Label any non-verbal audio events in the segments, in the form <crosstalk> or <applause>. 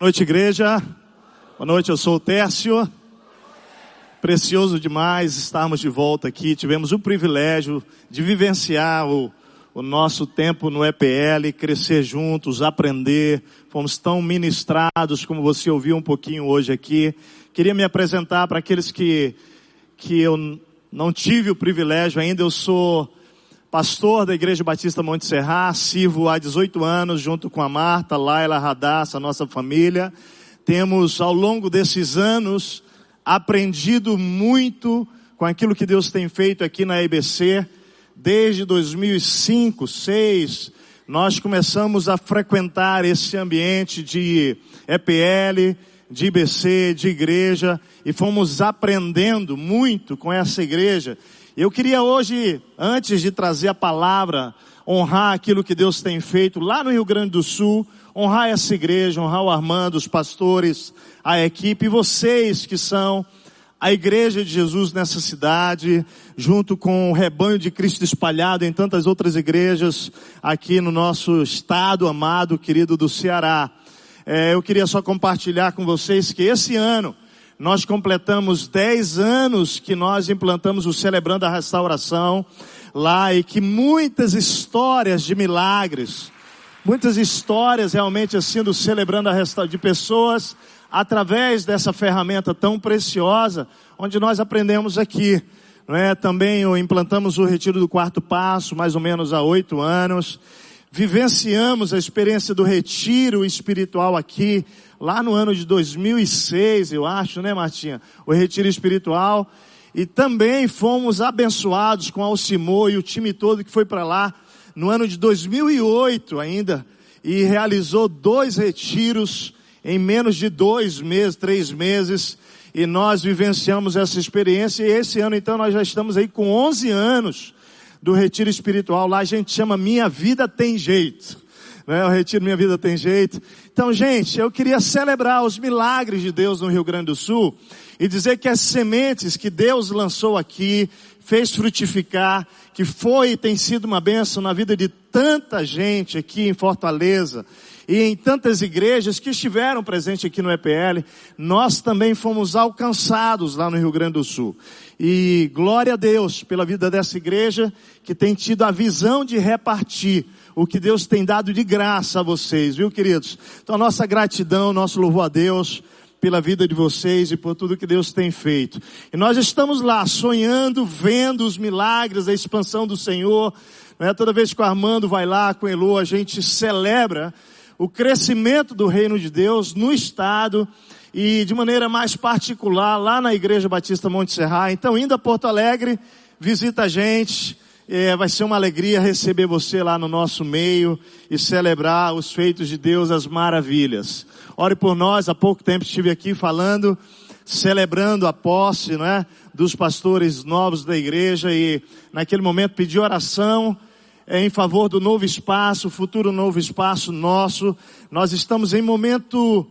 Boa noite, igreja. Boa noite, eu sou o Tércio. Precioso demais estarmos de volta aqui. Tivemos o privilégio de vivenciar o, o nosso tempo no EPL, crescer juntos, aprender. Fomos tão ministrados como você ouviu um pouquinho hoje aqui. Queria me apresentar para aqueles que, que eu não tive o privilégio ainda. Eu sou pastor da Igreja Batista Monte Serra, sirvo há 18 anos junto com a Marta, Laila, Radassa, nossa família. Temos ao longo desses anos aprendido muito com aquilo que Deus tem feito aqui na EBC. Desde 2005, 2006, nós começamos a frequentar esse ambiente de EPL, de IBC, de igreja, e fomos aprendendo muito com essa igreja. Eu queria hoje, antes de trazer a palavra, honrar aquilo que Deus tem feito lá no Rio Grande do Sul, honrar essa igreja, honrar o Armando, os pastores, a equipe, e vocês que são a igreja de Jesus nessa cidade, junto com o rebanho de Cristo espalhado em tantas outras igrejas aqui no nosso estado amado, querido do Ceará. É, eu queria só compartilhar com vocês que esse ano, nós completamos 10 anos que nós implantamos o Celebrando a Restauração lá e que muitas histórias de milagres, muitas histórias realmente assim do Celebrando a Restauração, de pessoas através dessa ferramenta tão preciosa, onde nós aprendemos aqui. É? Também implantamos o Retiro do Quarto Passo, mais ou menos há oito anos. Vivenciamos a experiência do retiro espiritual aqui, lá no ano de 2006, eu acho, né, Martinha? O retiro espiritual. E também fomos abençoados com Alcimor e o time todo que foi para lá no ano de 2008 ainda e realizou dois retiros em menos de dois meses, três meses. E nós vivenciamos essa experiência e esse ano então nós já estamos aí com 11 anos do retiro espiritual. Lá a gente chama Minha Vida Tem Jeito. Né? O retiro Minha Vida Tem Jeito. Então, gente, eu queria celebrar os milagres de Deus no Rio Grande do Sul e dizer que as sementes que Deus lançou aqui, fez frutificar, que foi e tem sido uma bênção na vida de tanta gente aqui em Fortaleza e em tantas igrejas que estiveram presentes aqui no EPL, nós também fomos alcançados lá no Rio Grande do Sul. E glória a Deus pela vida dessa igreja que tem tido a visão de repartir o que Deus tem dado de graça a vocês, viu queridos? Então a nossa gratidão, nosso louvor a Deus pela vida de vocês e por tudo que Deus tem feito. E nós estamos lá sonhando, vendo os milagres, a expansão do Senhor. Né? Toda vez que o Armando vai lá com o Elo, a gente celebra o crescimento do reino de Deus no estado e de maneira mais particular lá na Igreja Batista Monte Serra. Então, indo a Porto Alegre, visita a gente, é, vai ser uma alegria receber você lá no nosso meio e celebrar os feitos de Deus, as maravilhas. Ore por nós, há pouco tempo estive aqui falando, celebrando a posse, não é? Dos pastores novos da igreja e naquele momento pedi oração é, em favor do novo espaço, futuro novo espaço nosso. Nós estamos em momento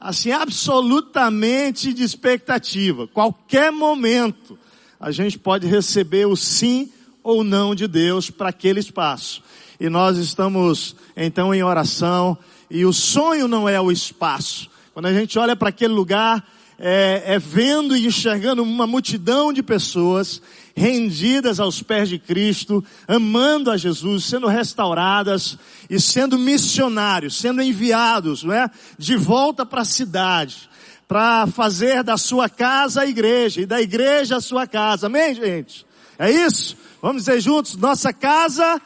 assim absolutamente de expectativa. Qualquer momento a gente pode receber o sim ou não de Deus para aquele espaço. E nós estamos então em oração e o sonho não é o espaço. Quando a gente olha para aquele lugar, é, é, vendo e enxergando uma multidão de pessoas rendidas aos pés de Cristo, amando a Jesus, sendo restauradas e sendo missionários, sendo enviados, não é? De volta para a cidade, para fazer da sua casa a igreja e da igreja a sua casa. Amém, gente? É isso? Vamos dizer juntos, nossa casa.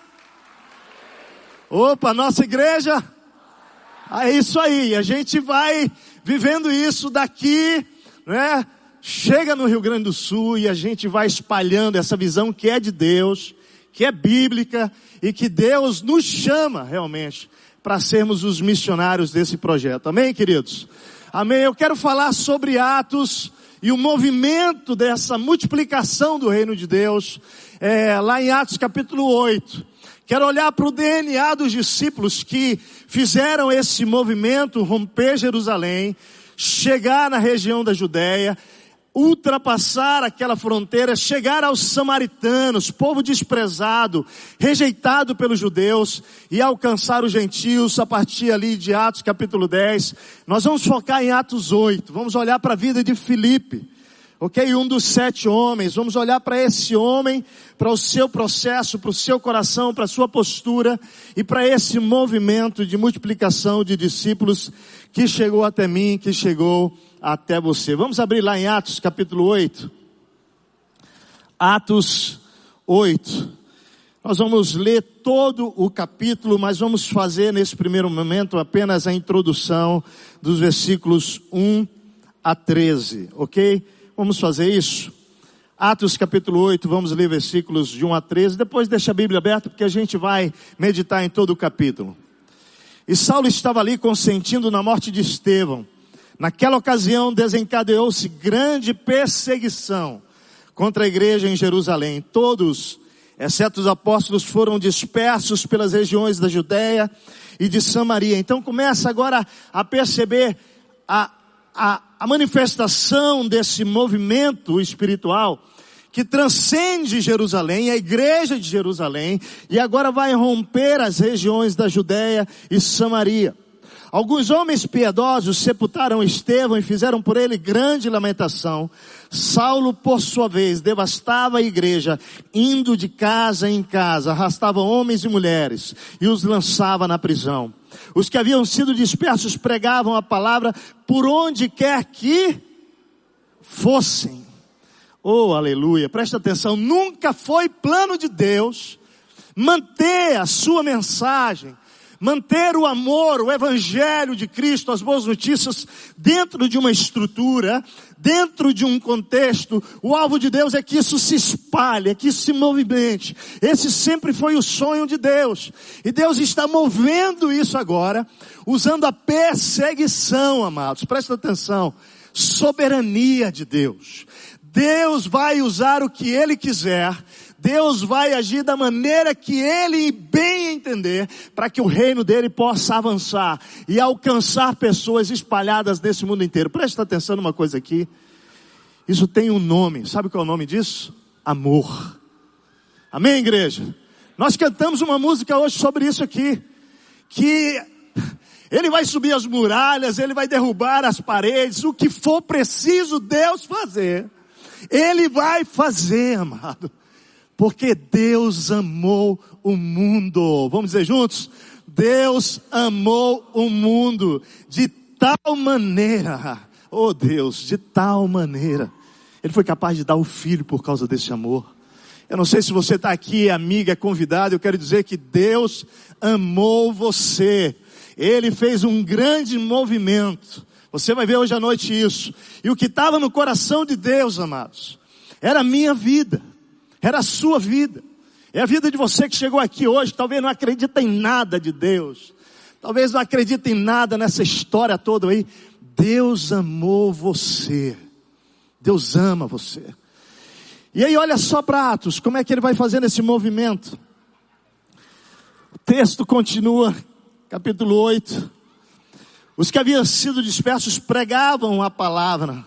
Opa, nossa igreja. É isso aí. A gente vai vivendo isso daqui, né? Chega no Rio Grande do Sul e a gente vai espalhando essa visão que é de Deus, que é bíblica e que Deus nos chama realmente para sermos os missionários desse projeto. Amém, queridos? Amém. Eu quero falar sobre Atos e o movimento dessa multiplicação do reino de Deus é, lá em Atos capítulo 8. Quero olhar para o DNA dos discípulos que fizeram esse movimento romper Jerusalém, chegar na região da Judéia, ultrapassar aquela fronteira, chegar aos samaritanos, povo desprezado, rejeitado pelos judeus, e alcançar os gentios a partir ali de Atos capítulo 10. Nós vamos focar em Atos 8, vamos olhar para a vida de Filipe. Ok? Um dos sete homens. Vamos olhar para esse homem, para o seu processo, para o seu coração, para a sua postura e para esse movimento de multiplicação de discípulos que chegou até mim, que chegou até você. Vamos abrir lá em Atos capítulo 8. Atos 8. Nós vamos ler todo o capítulo, mas vamos fazer nesse primeiro momento apenas a introdução dos versículos 1 a 13, ok? Vamos fazer isso? Atos capítulo 8, vamos ler versículos de 1 a 13, depois deixa a Bíblia aberta porque a gente vai meditar em todo o capítulo. E Saulo estava ali consentindo na morte de Estevão. Naquela ocasião desencadeou-se grande perseguição contra a igreja em Jerusalém. Todos, exceto os apóstolos, foram dispersos pelas regiões da Judéia e de Samaria. Então começa agora a perceber a, a, a manifestação desse movimento espiritual que transcende Jerusalém, a igreja de Jerusalém, e agora vai romper as regiões da Judéia e Samaria. Alguns homens piedosos sepultaram Estevão e fizeram por ele grande lamentação. Saulo, por sua vez, devastava a igreja, indo de casa em casa, arrastava homens e mulheres e os lançava na prisão. Os que haviam sido dispersos pregavam a palavra por onde quer que fossem. Oh, aleluia. Presta atenção. Nunca foi plano de Deus manter a sua mensagem, manter o amor, o evangelho de Cristo, as boas notícias dentro de uma estrutura, dentro de um contexto. O alvo de Deus é que isso se espalhe, é que isso se movimente. Esse sempre foi o sonho de Deus. E Deus está movendo isso agora, usando a perseguição, amados. Presta atenção. Soberania de Deus. Deus vai usar o que Ele quiser Deus vai agir da maneira que Ele bem entender, para que o reino dele possa avançar e alcançar pessoas espalhadas nesse mundo inteiro. Presta atenção numa coisa aqui. Isso tem um nome. Sabe qual é o nome disso? Amor. Amém, igreja? Nós cantamos uma música hoje sobre isso aqui. Que ele vai subir as muralhas, ele vai derrubar as paredes, o que for preciso Deus fazer. Ele vai fazer, amado. Porque Deus amou o mundo. Vamos dizer juntos? Deus amou o mundo de tal maneira. Oh Deus, de tal maneira. Ele foi capaz de dar o filho por causa desse amor. Eu não sei se você está aqui, amiga, convidado, eu quero dizer que Deus amou você. Ele fez um grande movimento. Você vai ver hoje à noite isso. E o que estava no coração de Deus, amados, era a minha vida. Era a sua vida. É a vida de você que chegou aqui hoje, talvez não acredita em nada de Deus. Talvez não acredita em nada nessa história toda aí. Deus amou você. Deus ama você. E aí olha só para Atos, como é que ele vai fazendo esse movimento. O texto continua, capítulo 8. Os que haviam sido dispersos pregavam a palavra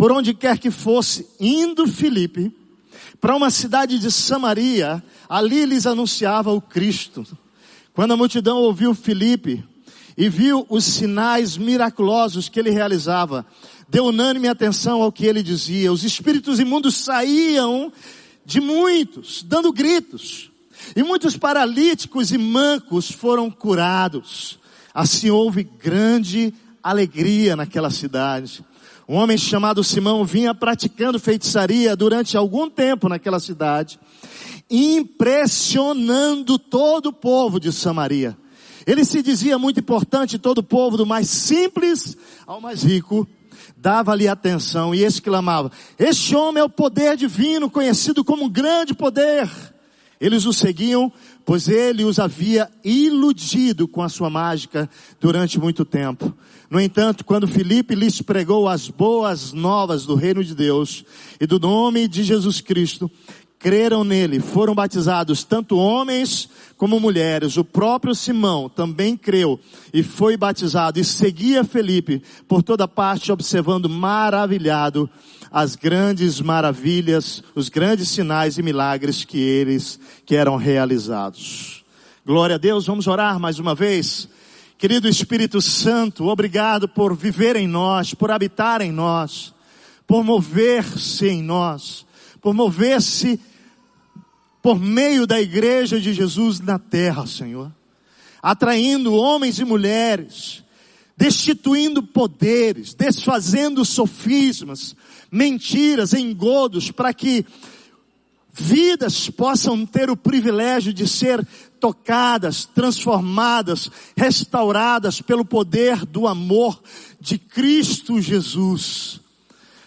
por onde quer que fosse, indo Filipe para uma cidade de Samaria, ali lhes anunciava o Cristo. Quando a multidão ouviu Filipe e viu os sinais miraculosos que ele realizava, deu unânime atenção ao que ele dizia. Os espíritos imundos saíam de muitos, dando gritos. E muitos paralíticos e mancos foram curados. Assim houve grande alegria naquela cidade. Um homem chamado Simão vinha praticando feitiçaria durante algum tempo naquela cidade, impressionando todo o povo de Samaria. Ele se dizia muito importante, todo o povo, do mais simples ao mais rico, dava-lhe atenção e exclamava: Este homem é o poder divino, conhecido como um grande poder. Eles o seguiam, pois ele os havia iludido com a sua mágica durante muito tempo. No entanto, quando Filipe lhes pregou as boas novas do reino de Deus e do nome de Jesus Cristo, creram nele, foram batizados tanto homens como mulheres. O próprio Simão também creu e foi batizado e seguia Felipe por toda parte, observando maravilhado as grandes maravilhas, os grandes sinais e milagres que eles que eram realizados. Glória a Deus, vamos orar mais uma vez. Querido Espírito Santo, obrigado por viver em nós, por habitar em nós, por mover-se em nós, por mover-se por meio da igreja de Jesus na terra, Senhor. Atraindo homens e mulheres, destituindo poderes, desfazendo sofismas, mentiras, engodos, para que vidas possam ter o privilégio de ser tocadas, transformadas, restauradas pelo poder do amor de Cristo Jesus.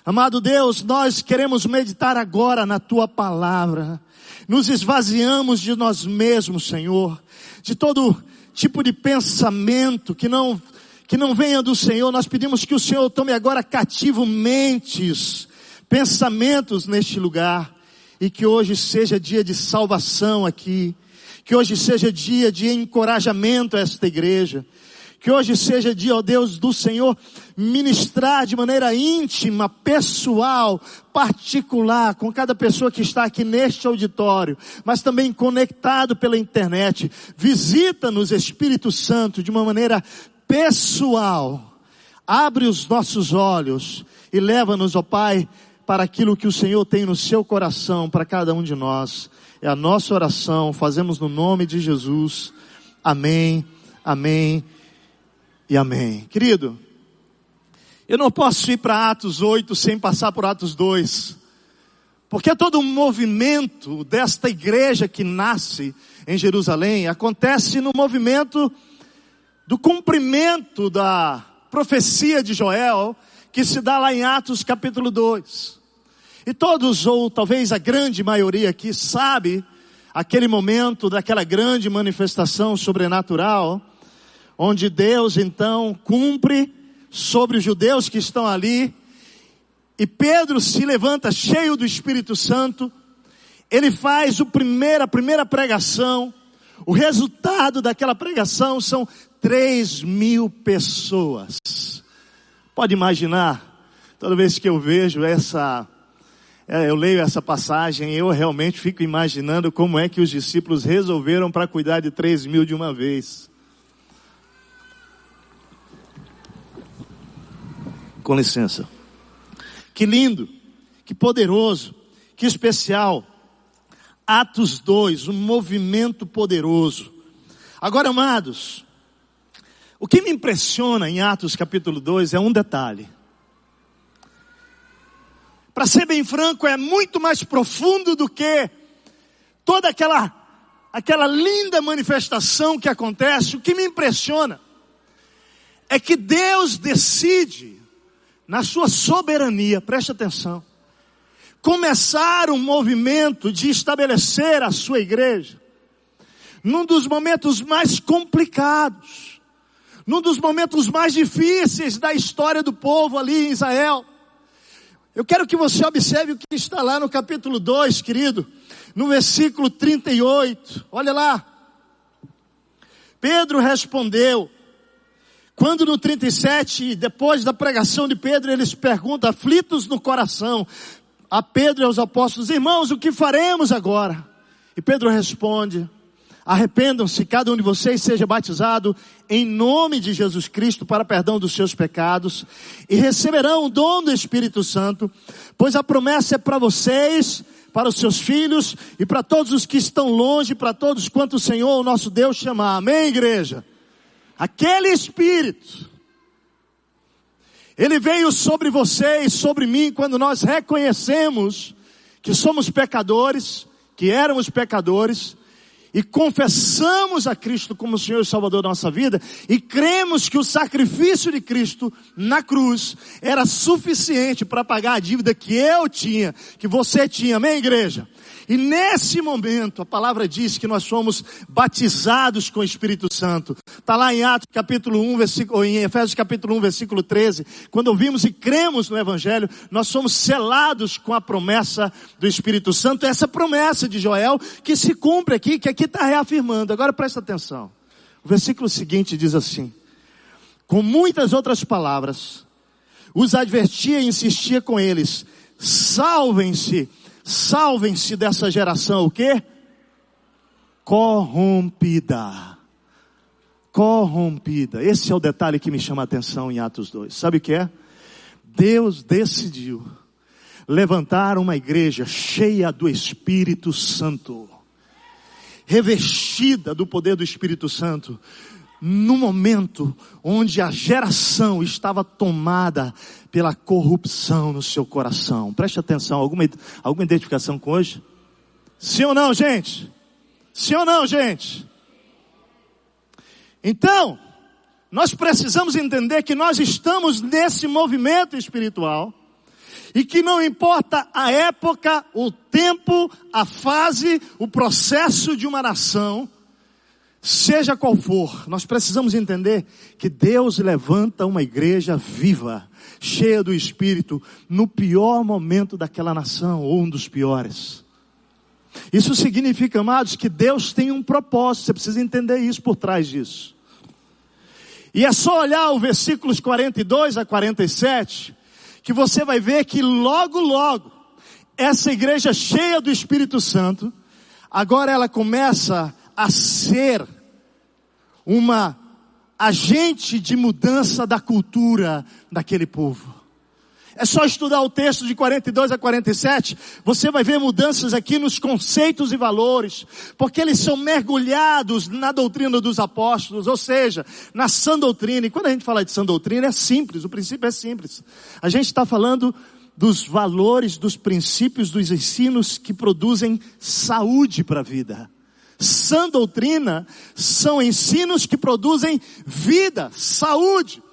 Amado Deus, nós queremos meditar agora na tua palavra nos esvaziamos de nós mesmos, Senhor, de todo tipo de pensamento que não que não venha do Senhor. Nós pedimos que o Senhor tome agora cativo mentes, pensamentos neste lugar e que hoje seja dia de salvação aqui, que hoje seja dia de encorajamento a esta igreja, que hoje seja dia, ó Deus, do Senhor ministrar de maneira íntima, pessoal, particular, com cada pessoa que está aqui neste auditório, mas também conectado pela internet. Visita-nos, Espírito Santo, de uma maneira pessoal. Abre os nossos olhos e leva-nos, ó Pai, para aquilo que o Senhor tem no seu coração para cada um de nós. É a nossa oração, fazemos no nome de Jesus. Amém, amém e amém. Querido, eu não posso ir para Atos 8 sem passar por Atos 2. Porque todo o movimento desta igreja que nasce em Jerusalém acontece no movimento do cumprimento da profecia de Joel, que se dá lá em Atos capítulo 2. E todos, ou talvez a grande maioria aqui, sabe aquele momento daquela grande manifestação sobrenatural onde Deus então cumpre sobre os judeus que estão ali, e Pedro se levanta cheio do Espírito Santo, ele faz o primeiro, a primeira pregação, o resultado daquela pregação são três mil pessoas. Pode imaginar, toda vez que eu vejo essa, é, eu leio essa passagem, eu realmente fico imaginando como é que os discípulos resolveram para cuidar de três mil de uma vez. Com licença. Que lindo, que poderoso, que especial. Atos 2, um movimento poderoso. Agora, amados, o que me impressiona em Atos capítulo 2 é um detalhe. Para ser bem franco, é muito mais profundo do que toda aquela aquela linda manifestação que acontece. O que me impressiona é que Deus decide na sua soberania, preste atenção, começar um movimento de estabelecer a sua igreja, num dos momentos mais complicados, num dos momentos mais difíceis da história do povo ali em Israel. Eu quero que você observe o que está lá no capítulo 2, querido, no versículo 38. Olha lá. Pedro respondeu: quando no 37, depois da pregação de Pedro, eles perguntam, aflitos no coração, a Pedro e aos apóstolos, irmãos, o que faremos agora? E Pedro responde, arrependam-se, cada um de vocês seja batizado em nome de Jesus Cristo para perdão dos seus pecados e receberão o dom do Espírito Santo, pois a promessa é para vocês, para os seus filhos e para todos os que estão longe, para todos quanto o Senhor, o nosso Deus, chamar. Amém, igreja? Aquele Espírito, ele veio sobre você e sobre mim quando nós reconhecemos que somos pecadores, que éramos pecadores, e confessamos a Cristo como Senhor e Salvador da nossa vida e cremos que o sacrifício de Cristo na cruz era suficiente para pagar a dívida que eu tinha, que você tinha, amém igreja? E nesse momento, a palavra diz que nós somos batizados com o Espírito Santo. Está lá em Atos capítulo 1, versículo, em Efésios capítulo 1, versículo 13. Quando ouvimos e cremos no Evangelho, nós somos selados com a promessa do Espírito Santo. Essa promessa de Joel que se cumpre aqui, que aqui está reafirmando. Agora presta atenção. O versículo seguinte diz assim: Com muitas outras palavras, os advertia e insistia com eles: salvem-se Salvem-se dessa geração o quê? Corrompida. Corrompida. Esse é o detalhe que me chama a atenção em Atos 2. Sabe o que é? Deus decidiu levantar uma igreja cheia do Espírito Santo, revestida do poder do Espírito Santo, no momento onde a geração estava tomada pela corrupção no seu coração. Preste atenção, alguma, alguma identificação com hoje? Sim ou não, gente? Sim ou não, gente? Então, nós precisamos entender que nós estamos nesse movimento espiritual e que não importa a época, o tempo, a fase, o processo de uma nação, Seja qual for, nós precisamos entender que Deus levanta uma igreja viva, cheia do Espírito, no pior momento daquela nação, ou um dos piores. Isso significa, amados, que Deus tem um propósito, você precisa entender isso por trás disso. E é só olhar o versículos 42 a 47, que você vai ver que logo, logo, essa igreja cheia do Espírito Santo, agora ela começa a ser uma agente de mudança da cultura daquele povo. É só estudar o texto de 42 a 47, você vai ver mudanças aqui nos conceitos e valores, porque eles são mergulhados na doutrina dos apóstolos, ou seja, na sã doutrina. E quando a gente fala de sã doutrina, é simples, o princípio é simples. A gente está falando dos valores, dos princípios, dos ensinos que produzem saúde para a vida. Sã doutrina são ensinos que produzem vida, saúde.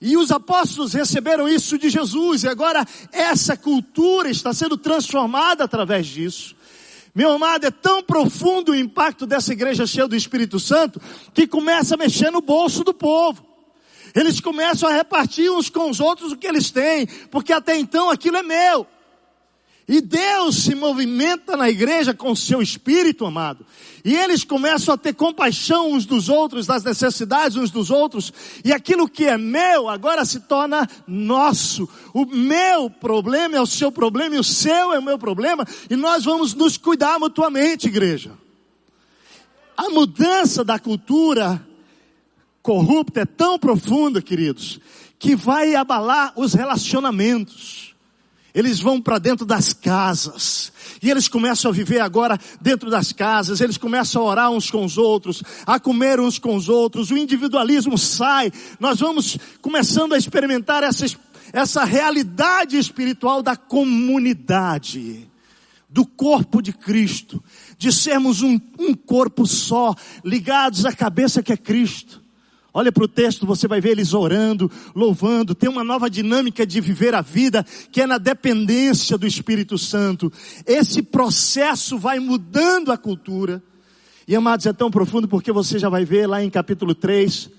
E os apóstolos receberam isso de Jesus, e agora essa cultura está sendo transformada através disso. Meu amado, é tão profundo o impacto dessa igreja cheia do Espírito Santo, que começa a mexer no bolso do povo. Eles começam a repartir uns com os outros o que eles têm, porque até então aquilo é meu. E Deus se movimenta na igreja com o seu espírito, amado. E eles começam a ter compaixão uns dos outros, das necessidades uns dos outros. E aquilo que é meu agora se torna nosso. O meu problema é o seu problema e o seu é o meu problema. E nós vamos nos cuidar mutuamente, igreja. A mudança da cultura corrupta é tão profunda, queridos, que vai abalar os relacionamentos eles vão para dentro das casas. E eles começam a viver agora dentro das casas. Eles começam a orar uns com os outros, a comer uns com os outros. O individualismo sai. Nós vamos começando a experimentar essa, essa realidade espiritual da comunidade. Do corpo de Cristo. De sermos um, um corpo só, ligados à cabeça que é Cristo. Olha para o texto, você vai ver eles orando, louvando, tem uma nova dinâmica de viver a vida, que é na dependência do Espírito Santo. Esse processo vai mudando a cultura. E amados, é tão profundo porque você já vai ver lá em capítulo 3,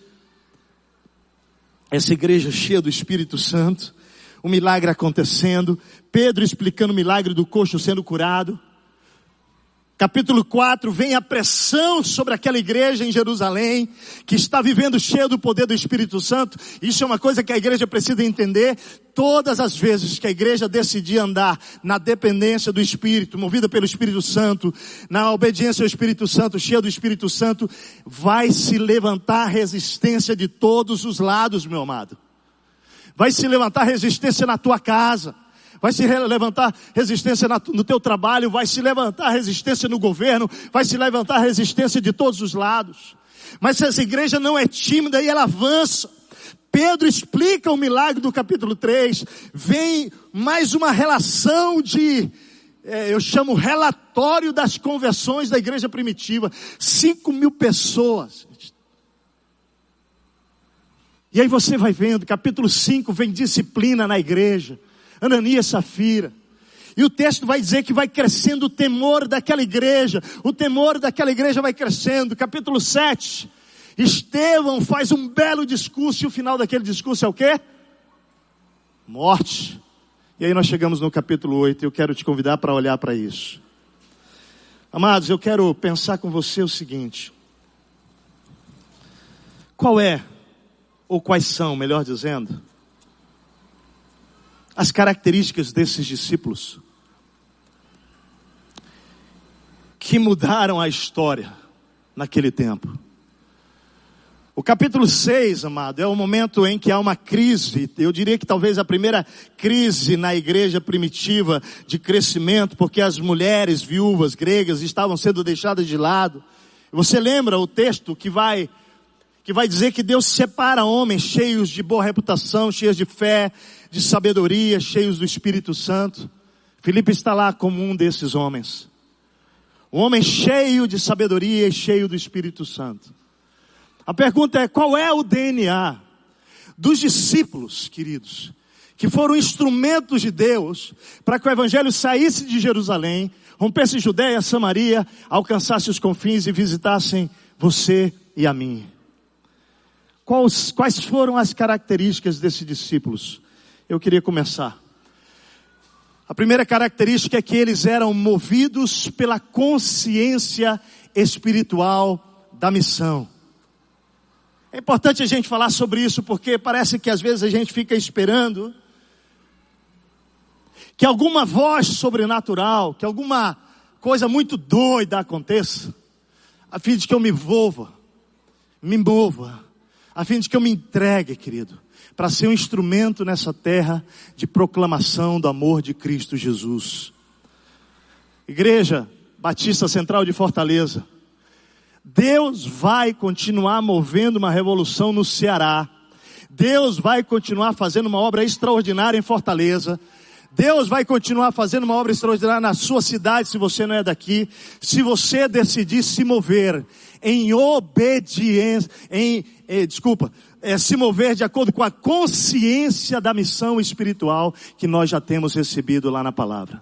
essa igreja cheia do Espírito Santo, o milagre acontecendo, Pedro explicando o milagre do coxo sendo curado. Capítulo 4, vem a pressão sobre aquela igreja em Jerusalém, que está vivendo cheia do poder do Espírito Santo. Isso é uma coisa que a igreja precisa entender. Todas as vezes que a igreja decidir andar na dependência do Espírito, movida pelo Espírito Santo, na obediência ao Espírito Santo, cheia do Espírito Santo, vai se levantar resistência de todos os lados, meu amado. Vai se levantar resistência na tua casa vai se levantar resistência no teu trabalho, vai se levantar resistência no governo, vai se levantar resistência de todos os lados. Mas essa igreja não é tímida e ela avança. Pedro explica o milagre do capítulo 3, vem mais uma relação de é, eu chamo relatório das conversões da igreja primitiva. Cinco mil pessoas. E aí você vai vendo, capítulo 5 vem disciplina na igreja. Ananias Safira. E o texto vai dizer que vai crescendo o temor daquela igreja. O temor daquela igreja vai crescendo. Capítulo 7. Estevão faz um belo discurso e o final daquele discurso é o quê? Morte. E aí nós chegamos no capítulo 8 e eu quero te convidar para olhar para isso. Amados, eu quero pensar com você o seguinte: qual é, ou quais são, melhor dizendo, as características desses discípulos que mudaram a história naquele tempo? O capítulo 6, amado, é o momento em que há uma crise, eu diria que talvez a primeira crise na igreja primitiva de crescimento, porque as mulheres viúvas gregas estavam sendo deixadas de lado. Você lembra o texto que vai que vai dizer que Deus separa homens cheios de boa reputação, cheios de fé, de sabedoria, cheios do Espírito Santo. Filipe está lá como um desses homens. Um homem cheio de sabedoria e cheio do Espírito Santo. A pergunta é: qual é o DNA dos discípulos, queridos, que foram instrumentos de Deus para que o Evangelho saísse de Jerusalém, rompesse Judéia, Samaria, alcançasse os confins e visitassem você e a mim? Quais, quais foram as características desses discípulos? Eu queria começar. A primeira característica é que eles eram movidos pela consciência espiritual da missão. É importante a gente falar sobre isso porque parece que às vezes a gente fica esperando que alguma voz sobrenatural, que alguma coisa muito doida aconteça, a fim de que eu me envolva, me envolva, a fim de que eu me entregue, querido, para ser um instrumento nessa terra de proclamação do amor de Cristo Jesus. Igreja Batista Central de Fortaleza, Deus vai continuar movendo uma revolução no Ceará. Deus vai continuar fazendo uma obra extraordinária em Fortaleza. Deus vai continuar fazendo uma obra extraordinária na sua cidade, se você não é daqui. Se você decidir se mover em obediência, em, eh, desculpa, é, se mover de acordo com a consciência da missão espiritual que nós já temos recebido lá na palavra.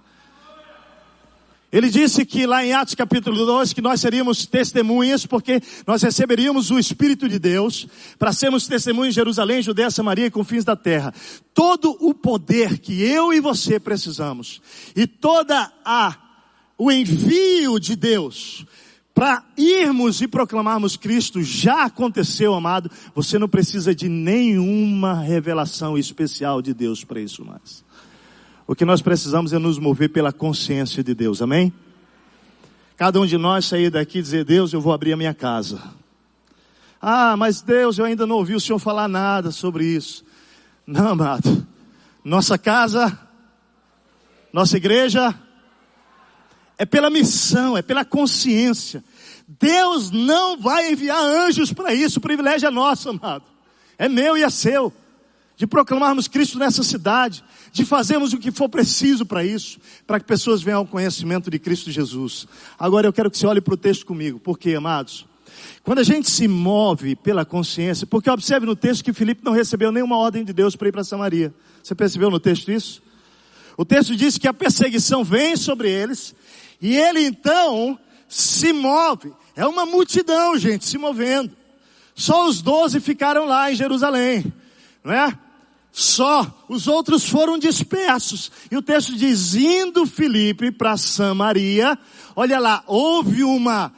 Ele disse que lá em Atos capítulo 2 que nós seríamos testemunhas porque nós receberíamos o Espírito de Deus para sermos testemunhas em Jerusalém, Judéia, Samaria e confins da terra. Todo o poder que eu e você precisamos e toda a o envio de Deus para irmos e proclamarmos Cristo já aconteceu, amado. Você não precisa de nenhuma revelação especial de Deus para isso mais. O que nós precisamos é nos mover pela consciência de Deus, amém? Cada um de nós sair daqui e dizer, Deus, eu vou abrir a minha casa. Ah, mas Deus, eu ainda não ouvi o Senhor falar nada sobre isso. Não, amado. Nossa casa, nossa igreja, é pela missão, é pela consciência. Deus não vai enviar anjos para isso, o privilégio é nosso, amado. É meu e é seu de proclamarmos Cristo nessa cidade, de fazermos o que for preciso para isso, para que pessoas venham ao conhecimento de Cristo Jesus. Agora eu quero que você olhe para o texto comigo, porque, amados, quando a gente se move pela consciência, porque observe no texto que Filipe não recebeu nenhuma ordem de Deus para ir para Samaria. Você percebeu no texto isso? O texto diz que a perseguição vem sobre eles, e ele então se move. É uma multidão, gente, se movendo. Só os doze ficaram lá em Jerusalém, não é? só, os outros foram dispersos. E o texto diz, indo Filipe para Samaria, olha lá, houve uma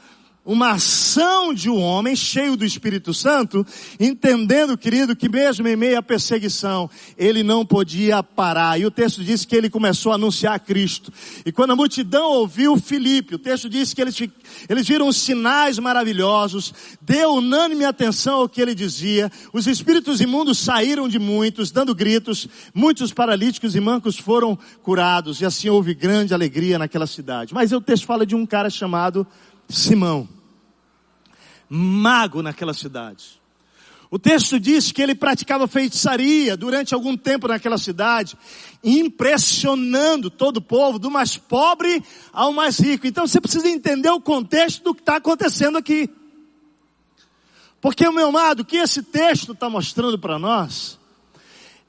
uma ação de um homem cheio do Espírito Santo, entendendo, querido, que mesmo em meio à perseguição, ele não podia parar. E o texto diz que ele começou a anunciar Cristo. E quando a multidão ouviu Filipe, o texto diz que eles, eles viram sinais maravilhosos, deu unânime atenção ao que ele dizia, os espíritos imundos saíram de muitos, dando gritos, muitos paralíticos e mancos foram curados, e assim houve grande alegria naquela cidade. Mas o texto fala de um cara chamado Simão mago naquela cidade. O texto diz que ele praticava feitiçaria durante algum tempo naquela cidade, impressionando todo o povo, do mais pobre ao mais rico. Então você precisa entender o contexto do que está acontecendo aqui. Porque, meu amado, o que esse texto está mostrando para nós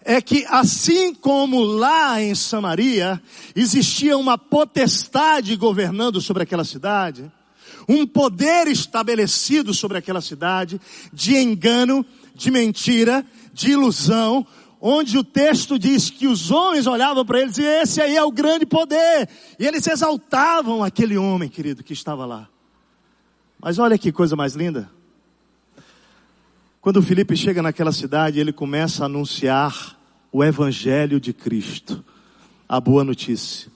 é que assim como lá em Samaria existia uma potestade governando sobre aquela cidade, um poder estabelecido sobre aquela cidade, de engano, de mentira, de ilusão, onde o texto diz que os homens olhavam para eles e esse aí é o grande poder. E eles exaltavam aquele homem, querido, que estava lá. Mas olha que coisa mais linda. Quando Felipe chega naquela cidade, ele começa a anunciar o evangelho de Cristo, a boa notícia.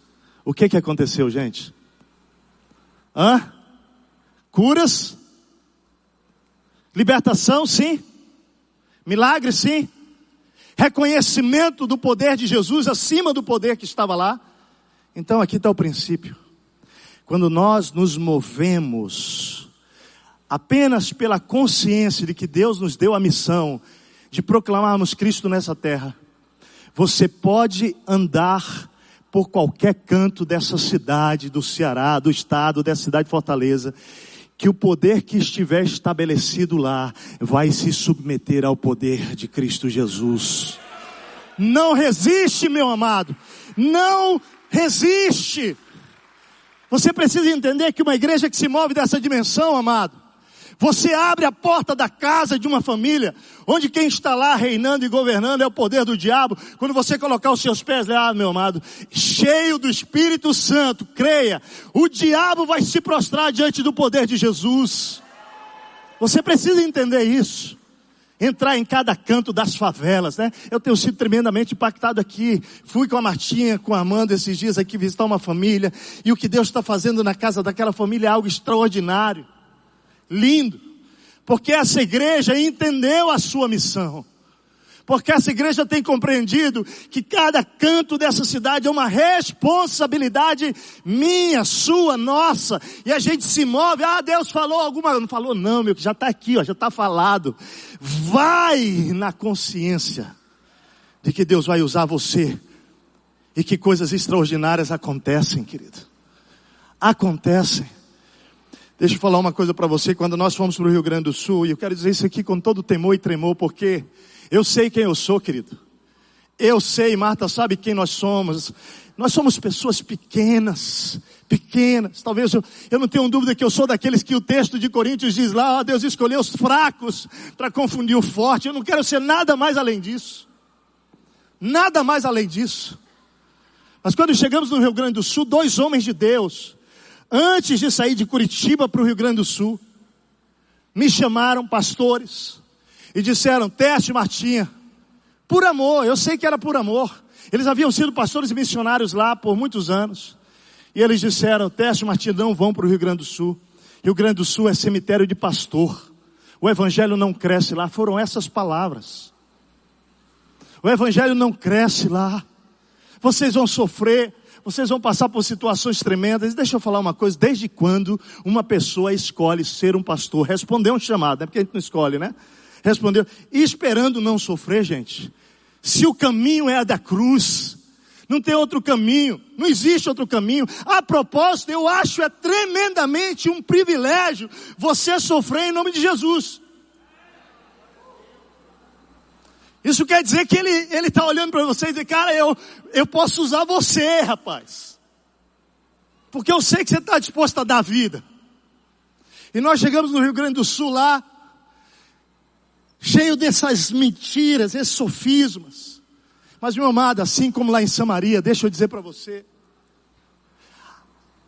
O que que aconteceu, gente? Hã? Curas? Libertação, sim. Milagre, sim. Reconhecimento do poder de Jesus acima do poder que estava lá. Então aqui está o princípio. Quando nós nos movemos apenas pela consciência de que Deus nos deu a missão de proclamarmos Cristo nessa terra, você pode andar por qualquer canto dessa cidade, do Ceará, do estado, dessa cidade de Fortaleza, que o poder que estiver estabelecido lá vai se submeter ao poder de Cristo Jesus. Não resiste, meu amado. Não resiste. Você precisa entender que uma igreja que se move dessa dimensão, amado, você abre a porta da casa de uma família, onde quem está lá reinando e governando é o poder do diabo. Quando você colocar os seus pés lá, meu amado, cheio do Espírito Santo, creia, o diabo vai se prostrar diante do poder de Jesus. Você precisa entender isso. Entrar em cada canto das favelas, né? Eu tenho sido tremendamente impactado aqui. Fui com a Martinha, com a Amanda esses dias aqui visitar uma família. E o que Deus está fazendo na casa daquela família é algo extraordinário lindo. Porque essa igreja entendeu a sua missão. Porque essa igreja tem compreendido que cada canto dessa cidade é uma responsabilidade minha, sua, nossa. E a gente se move, ah, Deus falou alguma, não falou não, meu, já está aqui, ó, já está falado. Vai na consciência de que Deus vai usar você e que coisas extraordinárias acontecem, querido. Acontecem. Deixa eu falar uma coisa para você. Quando nós fomos para o Rio Grande do Sul, e eu quero dizer isso aqui com todo temor e tremor, porque eu sei quem eu sou, querido. Eu sei, Marta sabe quem nós somos. Nós somos pessoas pequenas, pequenas. Talvez eu, eu não tenho dúvida que eu sou daqueles que o texto de Coríntios diz lá, oh, Deus escolheu os fracos para confundir o forte. Eu não quero ser nada mais além disso. Nada mais além disso. Mas quando chegamos no Rio Grande do Sul, dois homens de Deus, antes de sair de Curitiba para o Rio Grande do Sul, me chamaram pastores e disseram, Teste Martinha, por amor, eu sei que era por amor. Eles haviam sido pastores e missionários lá por muitos anos. E eles disseram, Teste Martinha, não vão para o Rio Grande do Sul. Rio Grande do Sul é cemitério de pastor. O evangelho não cresce lá. Foram essas palavras. O evangelho não cresce lá. Vocês vão sofrer vocês vão passar por situações tremendas. Deixa eu falar uma coisa: desde quando uma pessoa escolhe ser um pastor? Respondeu um chamado, é porque a gente não escolhe, né? Respondeu, esperando não sofrer, gente. Se o caminho é a da cruz, não tem outro caminho, não existe outro caminho. A propósito, eu acho é tremendamente um privilégio você sofrer em nome de Jesus. Isso quer dizer que ele ele está olhando para você e diz, cara, eu eu posso usar você, rapaz, porque eu sei que você está disposto a dar vida. E nós chegamos no Rio Grande do Sul lá, cheio dessas mentiras, esses sofismas. Mas meu amado, assim como lá em Samaria, deixa eu dizer para você,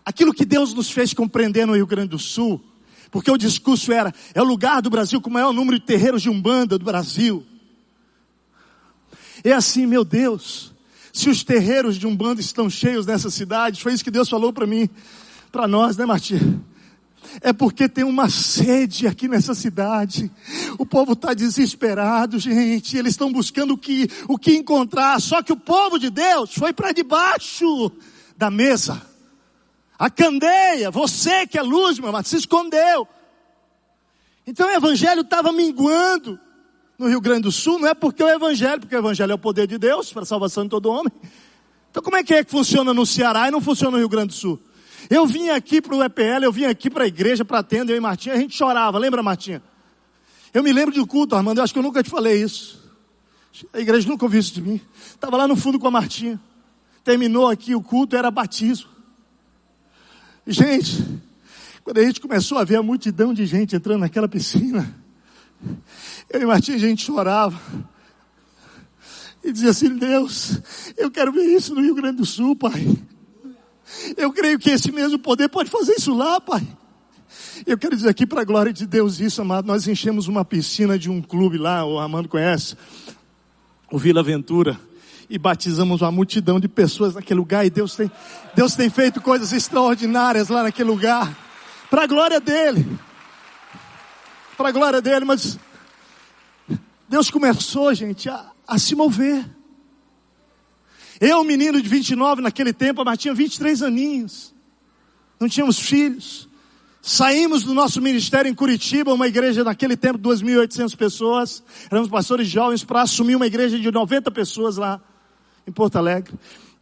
aquilo que Deus nos fez compreender no Rio Grande do Sul, porque o discurso era, é o lugar do Brasil com o maior número de terreiros de Umbanda do Brasil. É assim, meu Deus. Se os terreiros de Umbanda estão cheios nessa cidade, foi isso que Deus falou para mim, para nós, né, Martim? É porque tem uma sede aqui nessa cidade. O povo está desesperado, gente. Eles estão buscando o que, o que encontrar. Só que o povo de Deus foi para debaixo da mesa. A candeia, você que é luz, meu amado, se escondeu. Então o evangelho estava minguando no Rio Grande do Sul, não é porque é o Evangelho, porque o Evangelho é o poder de Deus para a salvação de todo homem. Então como é que é que funciona no Ceará e não funciona no Rio Grande do Sul? Eu vim aqui para o EPL, eu vim aqui para a igreja, para a tenda, eu e Martinha, a gente chorava, lembra Martinha? Eu me lembro de um culto, Armando, eu acho que eu nunca te falei isso. A igreja nunca ouviu isso de mim. Estava lá no fundo com a Martinha. Terminou aqui o culto, era batismo. Gente, quando a gente começou a ver a multidão de gente entrando naquela piscina, eu e Martinha a gente chorava. E dizia assim, Deus, eu quero ver isso no Rio Grande do Sul, Pai. Eu creio que esse mesmo poder pode fazer isso lá, Pai. Eu quero dizer aqui para a glória de Deus isso, amado. Nós enchemos uma piscina de um clube lá, o Armando conhece, o Vila Aventura, e batizamos uma multidão de pessoas naquele lugar. E Deus tem, Deus tem feito coisas extraordinárias lá naquele lugar, para a glória dele. Para a glória dele, mas Deus começou, gente, a, a se mover. Eu, menino de 29 naquele tempo, mas tinha 23 aninhos. Não tínhamos filhos. Saímos do nosso ministério em Curitiba, uma igreja naquele tempo, 2.800 pessoas. Éramos pastores jovens para assumir uma igreja de 90 pessoas lá em Porto Alegre.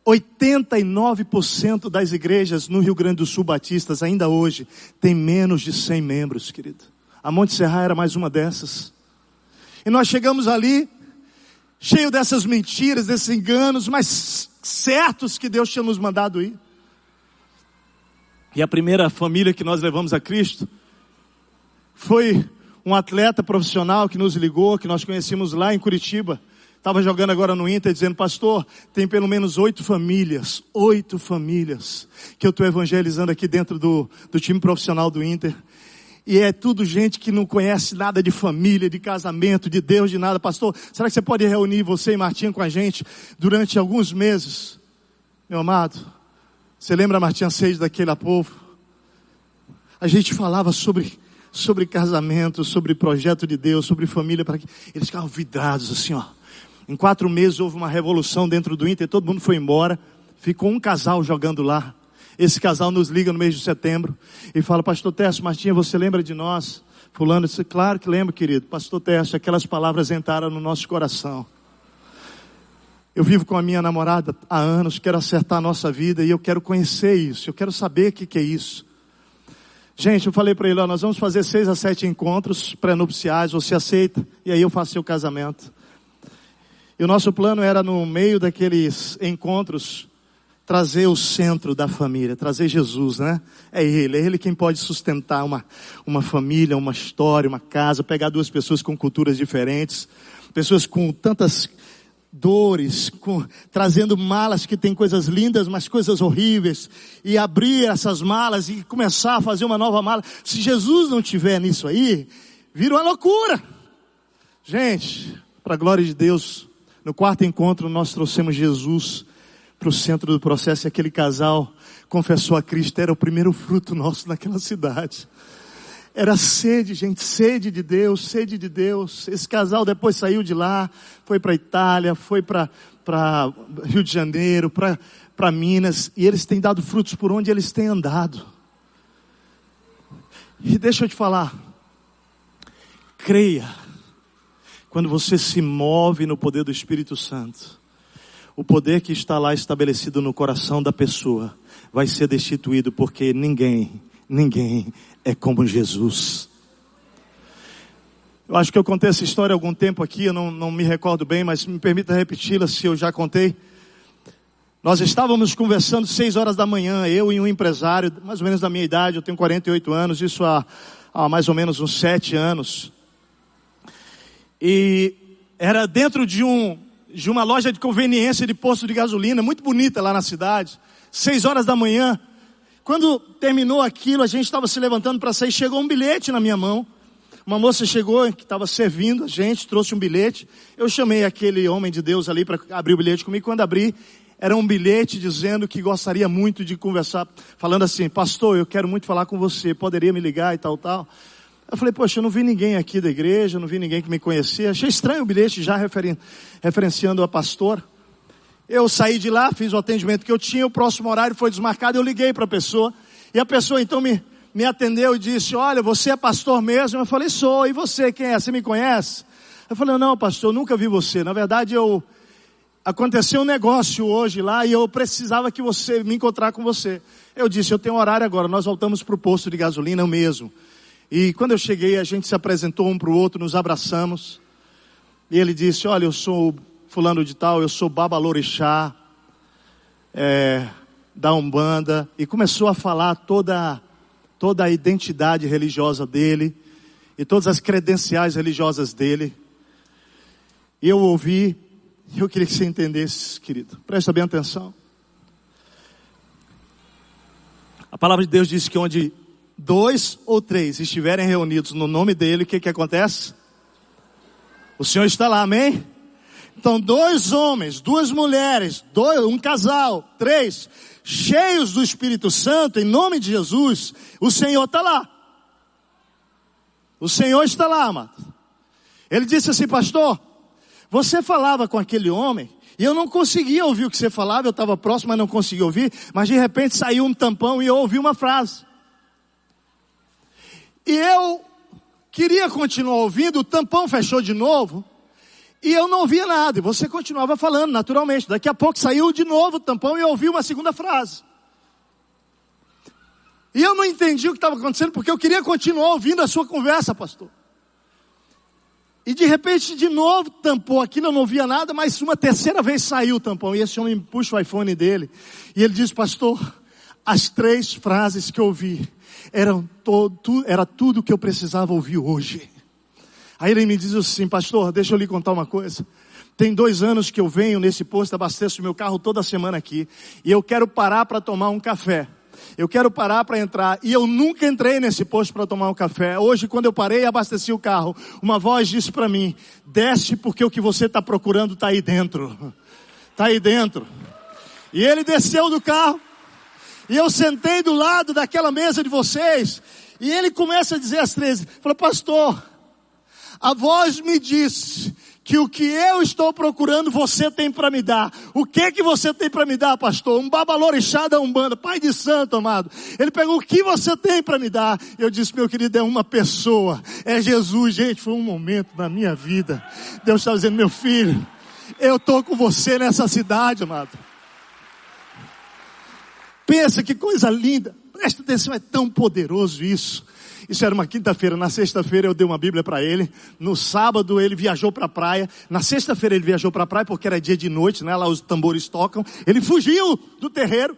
89% das igrejas no Rio Grande do Sul batistas ainda hoje tem menos de 100 membros, querido. A Monte Serra era mais uma dessas. E nós chegamos ali cheio dessas mentiras, desses enganos, mas certos que Deus tinha nos mandado ir. E a primeira família que nós levamos a Cristo foi um atleta profissional que nos ligou, que nós conhecemos lá em Curitiba. Estava jogando agora no Inter, dizendo, pastor, tem pelo menos oito famílias, oito famílias, que eu estou evangelizando aqui dentro do, do time profissional do Inter. E é tudo gente que não conhece nada de família, de casamento, de Deus, de nada. Pastor, será que você pode reunir você e Martinha com a gente durante alguns meses? Meu amado, você lembra Martinha Seis daquele povo? A gente falava sobre, sobre casamento, sobre projeto de Deus, sobre família, para que eles ficavam vidrados assim, ó. Em quatro meses houve uma revolução dentro do Inter, todo mundo foi embora. Ficou um casal jogando lá. Esse casal nos liga no mês de setembro e fala, pastor Tércio Martinha, você lembra de nós? Fulano disse, claro que lembro, querido. Pastor Tércio, aquelas palavras entraram no nosso coração. Eu vivo com a minha namorada há anos, quero acertar a nossa vida e eu quero conhecer isso, eu quero saber o que, que é isso. Gente, eu falei para ele, ó, nós vamos fazer seis a sete encontros pré-nupciais, você aceita? E aí eu faço seu casamento. E o nosso plano era no meio daqueles encontros, trazer o centro da família, trazer Jesus, né? É Ele, é Ele quem pode sustentar uma, uma família, uma história, uma casa, pegar duas pessoas com culturas diferentes, pessoas com tantas dores, com, trazendo malas que têm coisas lindas, mas coisas horríveis, e abrir essas malas e começar a fazer uma nova mala. Se Jesus não tiver nisso aí, vira uma loucura. Gente, para a glória de Deus, no quarto encontro nós trouxemos Jesus para o centro do processo e aquele casal confessou a Cristo, era o primeiro fruto nosso naquela cidade. Era sede, gente, sede de Deus, sede de Deus. Esse casal depois saiu de lá, foi para Itália, foi para Rio de Janeiro, para Minas, e eles têm dado frutos por onde eles têm andado. E deixa eu te falar, creia, quando você se move no poder do Espírito Santo, o poder que está lá estabelecido no coração da pessoa vai ser destituído porque ninguém, ninguém é como Jesus. Eu acho que eu contei essa história há algum tempo aqui, eu não, não me recordo bem, mas me permita repeti-la se eu já contei. Nós estávamos conversando seis horas da manhã, eu e um empresário, mais ou menos da minha idade, eu tenho 48 anos, isso há, há mais ou menos uns sete anos. E era dentro de um, de uma loja de conveniência de posto de gasolina, muito bonita lá na cidade, seis horas da manhã. Quando terminou aquilo, a gente estava se levantando para sair, chegou um bilhete na minha mão. Uma moça chegou que estava servindo a gente, trouxe um bilhete. Eu chamei aquele homem de Deus ali para abrir o bilhete comigo. Quando abri, era um bilhete dizendo que gostaria muito de conversar, falando assim: Pastor, eu quero muito falar com você, poderia me ligar e tal, tal. Eu falei, poxa, eu não vi ninguém aqui da igreja, não vi ninguém que me conhecia. Achei estranho o bilhete já referen referenciando a pastor. Eu saí de lá, fiz o atendimento que eu tinha, o próximo horário foi desmarcado, eu liguei para a pessoa. E a pessoa então me, me atendeu e disse, olha, você é pastor mesmo? Eu falei, sou, e você quem é? Você me conhece? Eu falei, não, pastor, eu nunca vi você. Na verdade, eu aconteceu um negócio hoje lá e eu precisava que você me encontrar com você. Eu disse, eu tenho horário agora, nós voltamos para o posto de gasolina mesmo. E quando eu cheguei, a gente se apresentou um para o outro, nos abraçamos. E ele disse, olha, eu sou fulano de tal, eu sou Babalorixá, é, da Umbanda. E começou a falar toda, toda a identidade religiosa dele e todas as credenciais religiosas dele. E eu ouvi, e eu queria que você entendesse, querido. Presta bem atenção. A palavra de Deus diz que onde dois ou três estiverem reunidos no nome dele, o que que acontece? O Senhor está lá, amém? Então, dois homens, duas mulheres, dois, um casal, três, cheios do Espírito Santo, em nome de Jesus, o Senhor está lá. O Senhor está lá, amado. Ele disse assim, pastor, você falava com aquele homem e eu não conseguia ouvir o que você falava, eu estava próximo, mas não conseguia ouvir. Mas de repente saiu um tampão e eu ouvi uma frase. E eu queria continuar ouvindo, o tampão fechou de novo. E eu não ouvia nada. E você continuava falando naturalmente. Daqui a pouco saiu de novo o tampão e eu ouvi uma segunda frase. E eu não entendi o que estava acontecendo porque eu queria continuar ouvindo a sua conversa, pastor. E de repente, de novo, tampou aquilo, eu não via nada, mas uma terceira vez saiu o tampão. E esse homem puxa o iPhone dele. E ele diz, pastor, as três frases que eu ouvi eram todo, era tudo que eu precisava ouvir hoje. Aí ele me diz assim, pastor, deixa eu lhe contar uma coisa. Tem dois anos que eu venho nesse posto, abasteço meu carro toda semana aqui. E eu quero parar para tomar um café. Eu quero parar para entrar. E eu nunca entrei nesse posto para tomar um café. Hoje, quando eu parei e abasteci o carro, uma voz disse para mim: desce porque o que você está procurando está aí dentro. Está aí dentro. E ele desceu do carro. E eu sentei do lado daquela mesa de vocês. E ele começa a dizer às 13: falou, pastor, a voz me disse que o que eu estou procurando você tem para me dar. O que que você tem para me dar, pastor? Um babalorixá da Umbanda, pai de santo, amado. Ele pegou o que você tem para me dar. Eu disse, meu querido, é uma pessoa. É Jesus, gente, foi um momento na minha vida. Deus está dizendo, meu filho, eu tô com você nessa cidade, amado. Pensa que coisa linda. Presta atenção, é tão poderoso isso. Isso era uma quinta-feira. Na sexta-feira eu dei uma Bíblia para ele. No sábado ele viajou para a praia. Na sexta-feira ele viajou para a praia porque era dia de noite, né? Lá os tambores tocam. Ele fugiu do terreiro.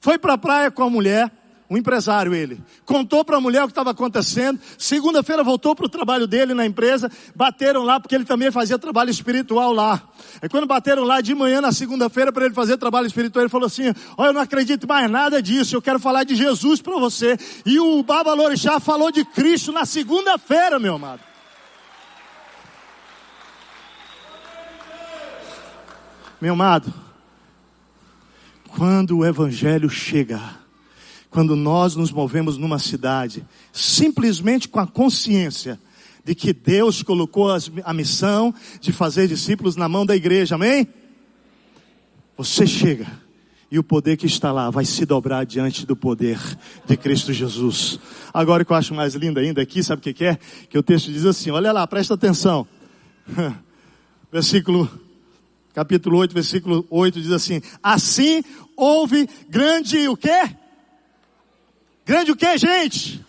Foi para a praia com a mulher um empresário ele, contou para a mulher o que estava acontecendo, segunda-feira voltou para o trabalho dele na empresa, bateram lá porque ele também fazia trabalho espiritual lá. E quando bateram lá de manhã na segunda-feira para ele fazer trabalho espiritual, ele falou assim, olha eu não acredito mais nada disso, eu quero falar de Jesus para você. E o Baba Lorixá falou de Cristo na segunda-feira, meu amado. Meu amado, quando o evangelho chega, quando nós nos movemos numa cidade, simplesmente com a consciência de que Deus colocou a missão de fazer discípulos na mão da igreja, amém? Você chega e o poder que está lá vai se dobrar diante do poder de Cristo Jesus. Agora o que eu acho mais lindo ainda aqui, sabe o que é? Que o texto diz assim, olha lá, presta atenção. <laughs> Versículo, capítulo 8, versículo 8 diz assim, assim houve grande o quê? Grande o que, gente?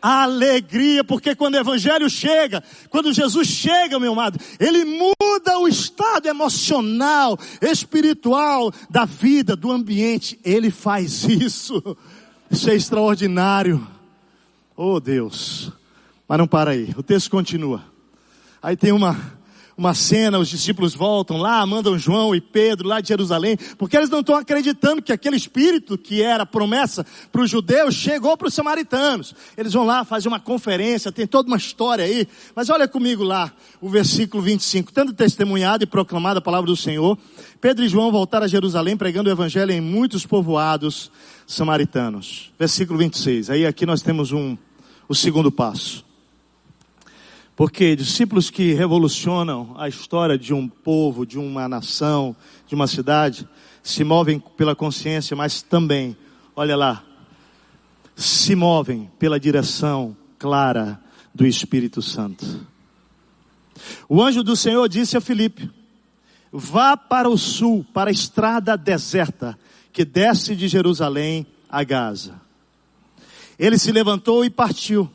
alegria, porque quando o Evangelho chega, quando Jesus chega, meu amado, ele muda o estado emocional, espiritual da vida, do ambiente. Ele faz isso. Isso é extraordinário. Oh Deus. Mas não para aí. O texto continua. Aí tem uma uma cena, os discípulos voltam lá, mandam João e Pedro lá de Jerusalém, porque eles não estão acreditando que aquele espírito que era promessa para os judeus chegou para os samaritanos. Eles vão lá, fazem uma conferência, tem toda uma história aí. Mas olha comigo lá, o versículo 25. Tendo testemunhado e proclamado a palavra do Senhor, Pedro e João voltaram a Jerusalém pregando o evangelho em muitos povoados samaritanos. Versículo 26. Aí aqui nós temos um, o segundo passo. Porque discípulos que revolucionam a história de um povo, de uma nação, de uma cidade, se movem pela consciência, mas também, olha lá, se movem pela direção clara do Espírito Santo. O anjo do Senhor disse a Filipe: Vá para o sul, para a estrada deserta, que desce de Jerusalém a Gaza. Ele se levantou e partiu.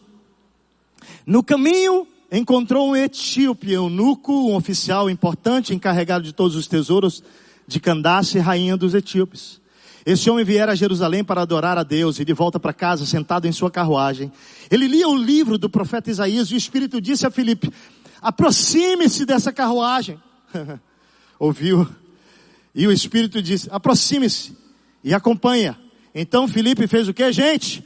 No caminho, encontrou um etíope, eunuco, um oficial importante, encarregado de todos os tesouros de Candace, rainha dos etíopes. Esse homem viera a Jerusalém para adorar a Deus e de volta para casa, sentado em sua carruagem. Ele lia o livro do profeta Isaías e o Espírito disse a Filipe, aproxime-se dessa carruagem. <laughs> Ouviu? E o Espírito disse, aproxime-se e acompanha. Então Filipe fez o que, gente?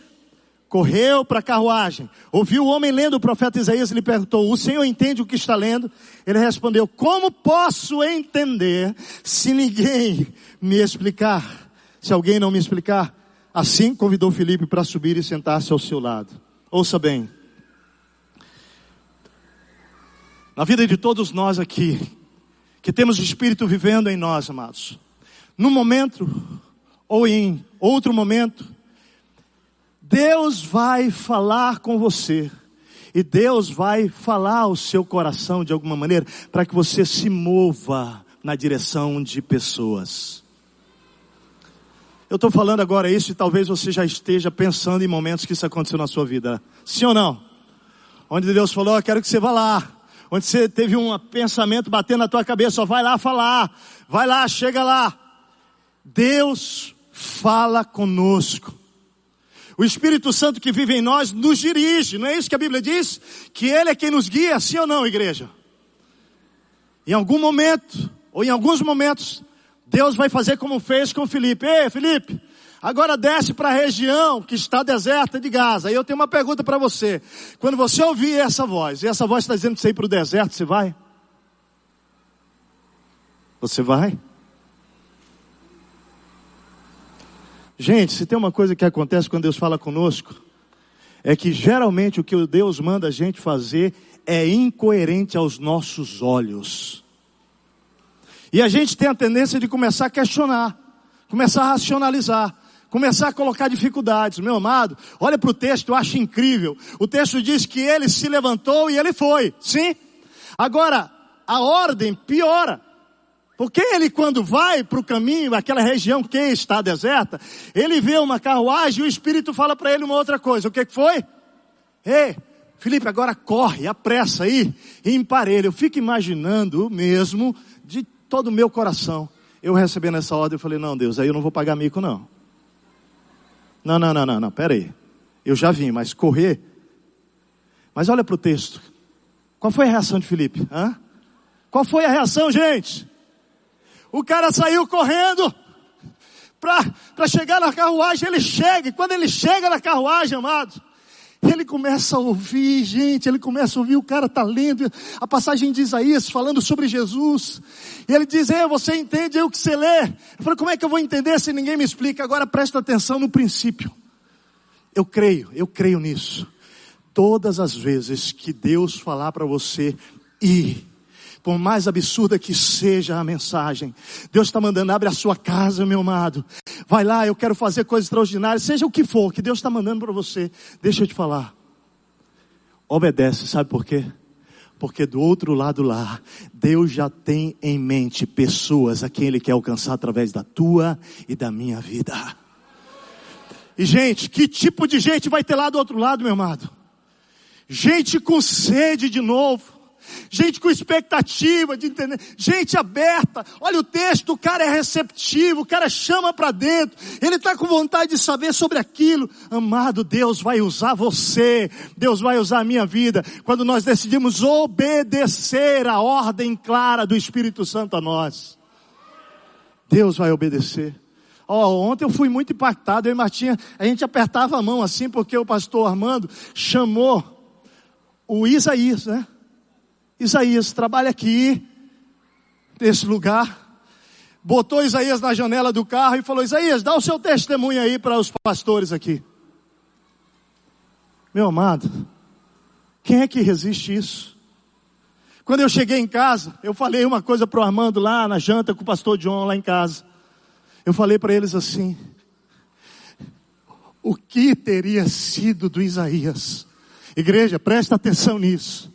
Correu para a carruagem, ouviu o homem lendo o profeta Isaías e lhe perguntou: O Senhor entende o que está lendo? Ele respondeu: Como posso entender se ninguém me explicar? Se alguém não me explicar, assim convidou Felipe para subir e sentar-se ao seu lado. Ouça bem. Na vida de todos nós aqui, que temos o Espírito vivendo em nós, amados, num momento ou em outro momento, Deus vai falar com você. E Deus vai falar ao seu coração de alguma maneira para que você se mova na direção de pessoas. Eu estou falando agora isso e talvez você já esteja pensando em momentos que isso aconteceu na sua vida. Sim ou não? Onde Deus falou, eu quero que você vá lá. Onde você teve um pensamento batendo na tua cabeça, ó, vai lá falar. Vai lá, chega lá. Deus fala conosco. O Espírito Santo que vive em nós nos dirige, não é isso que a Bíblia diz? Que Ele é quem nos guia, sim ou não, igreja? Em algum momento, ou em alguns momentos, Deus vai fazer como fez com Felipe. Ei, Felipe, agora desce para a região que está deserta de Gaza. E eu tenho uma pergunta para você. Quando você ouvir essa voz, e essa voz está dizendo que você ir para o deserto, você vai? Você vai? Gente, se tem uma coisa que acontece quando Deus fala conosco, é que geralmente o que Deus manda a gente fazer é incoerente aos nossos olhos. E a gente tem a tendência de começar a questionar, começar a racionalizar, começar a colocar dificuldades. Meu amado, olha para o texto, eu acho incrível. O texto diz que ele se levantou e ele foi. Sim? Agora, a ordem piora. Porque ele quando vai para o caminho, aquela região que está deserta, ele vê uma carruagem e o Espírito fala para ele uma outra coisa. O que, foi? Ei, Felipe, agora corre, apressa aí emparelha. Eu fico imaginando mesmo de todo o meu coração. Eu recebendo essa ordem, eu falei, não Deus, aí eu não vou pagar mico não. Não, não, não, não, não, pera aí. Eu já vim, mas correr. Mas olha para o texto. Qual foi a reação de Felipe? Hã? Qual foi a reação, gente? O cara saiu correndo para chegar na carruagem. Ele chega, e quando ele chega na carruagem, amado, ele começa a ouvir, gente, ele começa a ouvir, o cara está lendo a passagem de Isaías falando sobre Jesus. E ele diz, Ei, você entende o que você lê? Eu falei, como é que eu vou entender se ninguém me explica? Agora presta atenção no princípio. Eu creio, eu creio nisso. Todas as vezes que Deus falar para você ir, por mais absurda que seja a mensagem, Deus está mandando, abre a sua casa, meu amado. Vai lá, eu quero fazer coisas extraordinárias, seja o que for que Deus está mandando para você. Deixa eu te falar. Obedece, sabe por quê? Porque do outro lado lá, Deus já tem em mente pessoas a quem Ele quer alcançar através da tua e da minha vida. E gente, que tipo de gente vai ter lá do outro lado, meu amado? Gente com sede de novo gente com expectativa de entender, gente aberta. Olha o texto, o cara é receptivo, o cara chama para dentro, ele está com vontade de saber sobre aquilo. Amado, Deus vai usar você, Deus vai usar a minha vida, quando nós decidimos obedecer a ordem clara do Espírito Santo a nós. Deus vai obedecer. Oh, ontem eu fui muito impactado, eu e Martinha, a gente apertava a mão assim, porque o pastor Armando chamou o Isaías, né? Isaías, trabalha aqui, nesse lugar. Botou Isaías na janela do carro e falou: Isaías, dá o seu testemunho aí para os pastores aqui. Meu amado, quem é que resiste isso? Quando eu cheguei em casa, eu falei uma coisa para o Armando lá na janta com o pastor John lá em casa. Eu falei para eles assim: o que teria sido do Isaías? Igreja, presta atenção nisso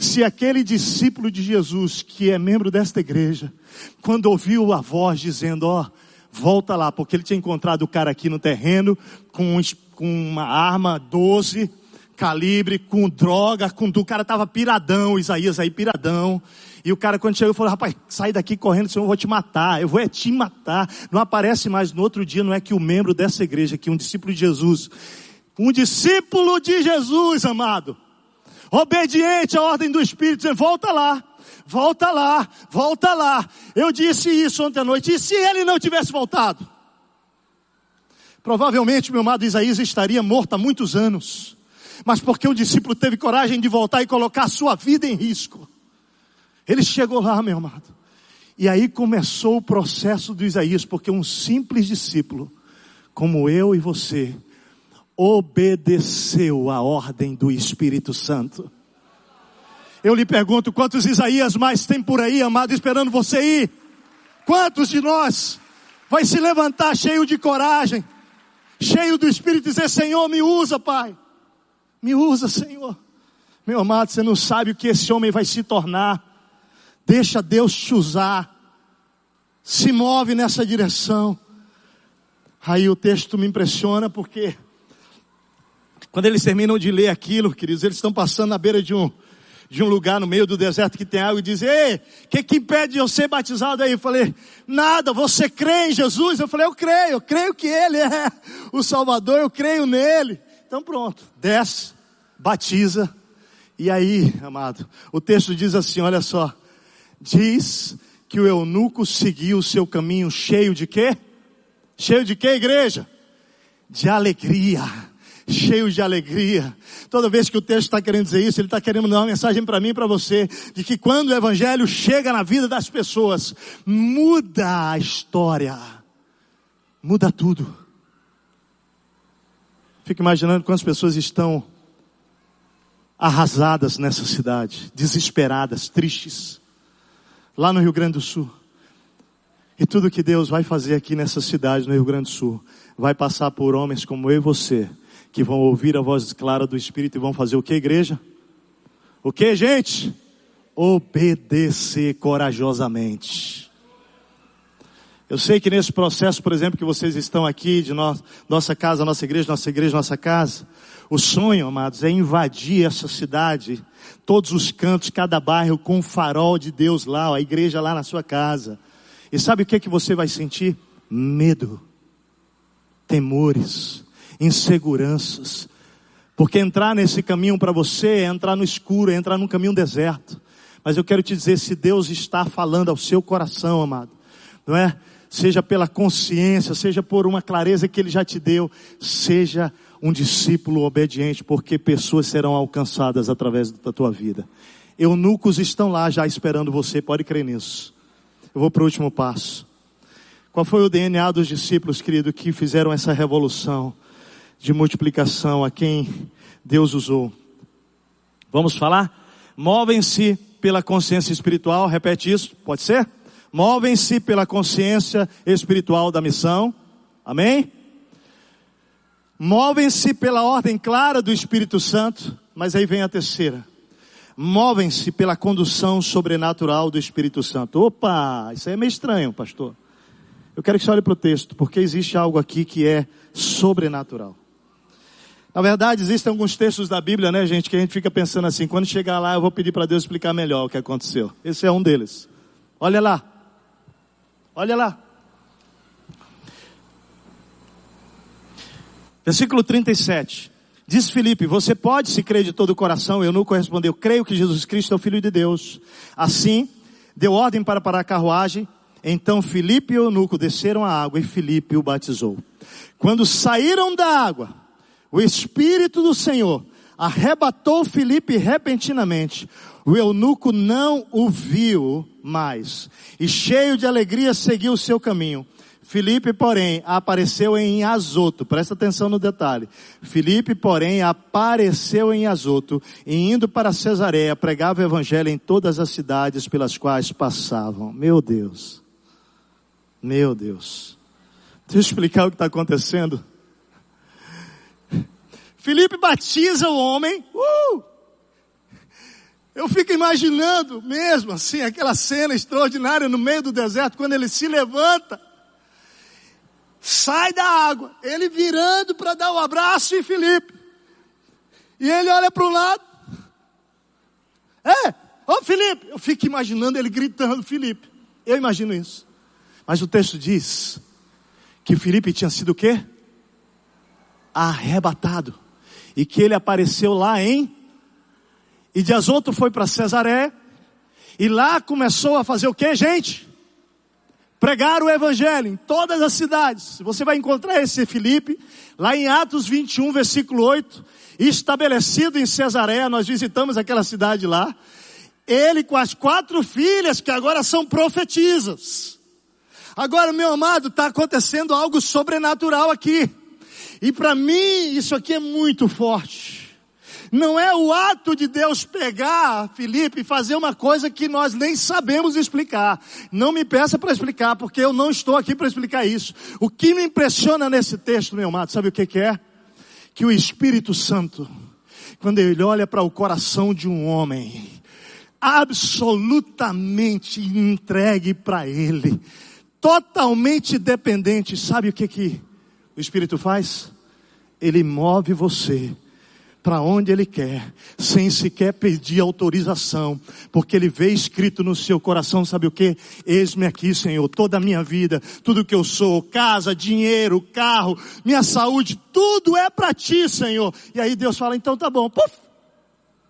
Se aquele discípulo de Jesus, que é membro desta igreja, quando ouviu a voz dizendo, ó, oh, volta lá, porque ele tinha encontrado o cara aqui no terreno, com, uma arma 12, calibre, com droga, com o cara tava piradão, Isaías aí piradão. E o cara quando chegou falou, rapaz, sai daqui correndo, senão eu vou te matar, eu vou é te matar. Não aparece mais no outro dia, não é que o membro dessa igreja aqui, um discípulo de Jesus, um discípulo de Jesus, amado, obediente à ordem do Espírito, dizendo, volta lá, volta lá, volta lá. Eu disse isso ontem à noite, e se ele não tivesse voltado? Provavelmente meu amado Isaías estaria morto há muitos anos, mas porque o discípulo teve coragem de voltar e colocar a sua vida em risco. Ele chegou lá, meu amado. E aí começou o processo do Isaías, porque um simples discípulo, como eu e você, obedeceu a ordem do Espírito Santo. Eu lhe pergunto, quantos Isaías mais tem por aí, amado, esperando você ir? Quantos de nós vai se levantar cheio de coragem, cheio do Espírito e dizer, Senhor, me usa, Pai. Me usa, Senhor. Meu amado, você não sabe o que esse homem vai se tornar. Deixa Deus te usar. Se move nessa direção. Aí o texto me impressiona porque quando eles terminam de ler aquilo, queridos, eles estão passando na beira de um, de um lugar no meio do deserto que tem água e dizem, ei, o que que impede de eu ser batizado aí? Eu falei, nada, você crê em Jesus? Eu falei, eu creio, eu creio que Ele é <laughs> o Salvador, eu creio nele. Então pronto, desce, batiza. E aí, amado, o texto diz assim, olha só, diz que o eunuco seguiu o seu caminho cheio de quê? Cheio de quê, igreja? De alegria cheio de alegria. Toda vez que o texto está querendo dizer isso, ele está querendo dar uma mensagem para mim e para você, de que quando o Evangelho chega na vida das pessoas, muda a história, muda tudo. Fico imaginando quantas pessoas estão arrasadas nessa cidade, desesperadas, tristes, lá no Rio Grande do Sul. E tudo que Deus vai fazer aqui nessa cidade, no Rio Grande do Sul, vai passar por homens como eu e você, que vão ouvir a voz clara do Espírito e vão fazer o que, igreja? O que, gente? Obedecer corajosamente. Eu sei que nesse processo, por exemplo, que vocês estão aqui, de no, nossa casa, nossa igreja, nossa igreja, nossa casa, o sonho, amados, é invadir essa cidade, todos os cantos, cada bairro com um farol de Deus lá, a igreja lá na sua casa. E sabe o que é que você vai sentir? Medo, temores, inseguranças. Porque entrar nesse caminho para você é entrar no escuro, é entrar num caminho deserto. Mas eu quero te dizer, se Deus está falando ao seu coração, amado, não é? Seja pela consciência, seja por uma clareza que Ele já te deu, seja um discípulo obediente, porque pessoas serão alcançadas através da tua vida. Eunucos estão lá já esperando você, pode crer nisso. Eu vou para o último passo. Qual foi o DNA dos discípulos, querido, que fizeram essa revolução? De multiplicação a quem Deus usou. Vamos falar? Movem-se pela consciência espiritual, repete isso, pode ser? Movem-se pela consciência espiritual da missão, amém? Movem-se pela ordem clara do Espírito Santo, mas aí vem a terceira. Movem-se pela condução sobrenatural do Espírito Santo. Opa, isso aí é meio estranho, pastor. Eu quero que você olhe para o texto, porque existe algo aqui que é sobrenatural. Na verdade, existem alguns textos da Bíblia, né, gente, que a gente fica pensando assim, quando chegar lá eu vou pedir para Deus explicar melhor o que aconteceu. Esse é um deles. Olha lá. Olha lá. Versículo 37. Diz Filipe, você pode se crer de todo o coração? Eu não correspondeu, creio que Jesus Cristo é o Filho de Deus. Assim, deu ordem para parar a carruagem. Então Filipe e Eunuco desceram a água e Filipe o batizou. Quando saíram da água, o Espírito do Senhor arrebatou Filipe repentinamente. O eunuco não o viu mais. E cheio de alegria seguiu o seu caminho. Filipe, porém, apareceu em Azoto. Presta atenção no detalhe. Filipe, porém, apareceu em Azoto e indo para Cesareia, pregava o evangelho em todas as cidades pelas quais passavam. Meu Deus. Meu Deus. Deixa eu explicar o que está acontecendo. Felipe batiza o homem. Uh! Eu fico imaginando mesmo assim, aquela cena extraordinária no meio do deserto, quando ele se levanta, sai da água, ele virando para dar um abraço em Filipe. E ele olha para o lado. É, ô Filipe, eu fico imaginando ele gritando, Filipe. Eu imagino isso. Mas o texto diz que Filipe tinha sido o quê? Arrebatado. E que ele apareceu lá em e de Azoto foi para Cesaré. E lá começou a fazer o que, gente? Pregar o evangelho em todas as cidades. Você vai encontrar esse Filipe lá em Atos 21, versículo 8, estabelecido em Cesaré, nós visitamos aquela cidade lá. Ele com as quatro filhas que agora são profetisas. Agora, meu amado, está acontecendo algo sobrenatural aqui. E para mim, isso aqui é muito forte. Não é o ato de Deus pegar Felipe e fazer uma coisa que nós nem sabemos explicar. Não me peça para explicar, porque eu não estou aqui para explicar isso. O que me impressiona nesse texto, meu amado, sabe o que, que é? Que o Espírito Santo, quando ele olha para o coração de um homem, absolutamente entregue para ele, totalmente dependente, sabe o que que o Espírito faz? Ele move você para onde Ele quer, sem sequer pedir autorização, porque Ele vê escrito no seu coração, sabe o que? Eis-me aqui, Senhor, toda a minha vida, tudo que eu sou, casa, dinheiro, carro, minha saúde, tudo é para Ti, Senhor. E aí Deus fala, então tá bom, Puf,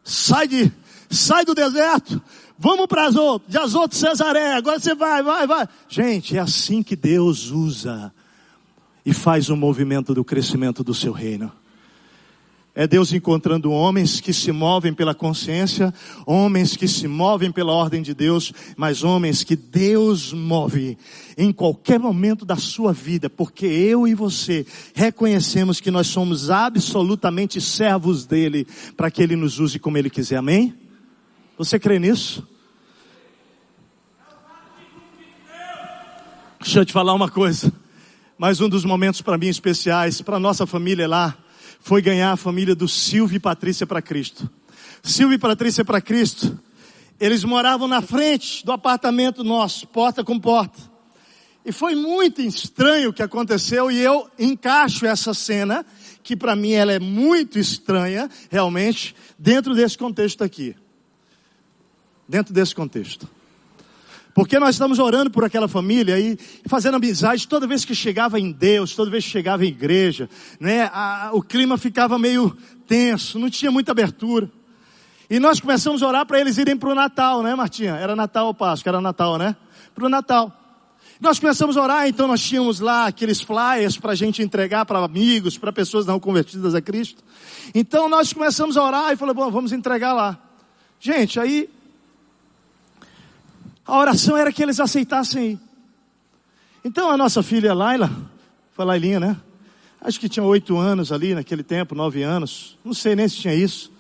sai de, sai do deserto, vamos para Azoto, de Azoto Cesaré, agora você vai, vai, vai. Gente, é assim que Deus usa e faz o movimento do crescimento do seu reino. É Deus encontrando homens que se movem pela consciência, homens que se movem pela ordem de Deus, mas homens que Deus move em qualquer momento da sua vida, porque eu e você reconhecemos que nós somos absolutamente servos dele, para que ele nos use como ele quiser. Amém? Você crê nisso? Deixa eu te falar uma coisa. Mais um dos momentos para mim especiais, para nossa família lá foi ganhar a família do Silvio e Patrícia para Cristo. Silvio e Patrícia para Cristo, eles moravam na frente do apartamento nosso, porta com porta. E foi muito estranho o que aconteceu e eu encaixo essa cena, que para mim ela é muito estranha, realmente, dentro desse contexto aqui. Dentro desse contexto. Porque nós estamos orando por aquela família e fazendo amizade toda vez que chegava em Deus, toda vez que chegava em igreja, né? A, o clima ficava meio tenso, não tinha muita abertura. E nós começamos a orar para eles irem para o Natal, né, Martinha? Era Natal ou Páscoa? Era Natal, né? Para o Natal. Nós começamos a orar, então nós tínhamos lá aqueles flyers para a gente entregar para amigos, para pessoas não convertidas a Cristo. Então nós começamos a orar e falamos, bom, vamos entregar lá. Gente, aí a oração era que eles aceitassem. Então a nossa filha Laila, foi Lailinha, né? Acho que tinha oito anos ali naquele tempo, nove anos. Não sei nem se tinha isso.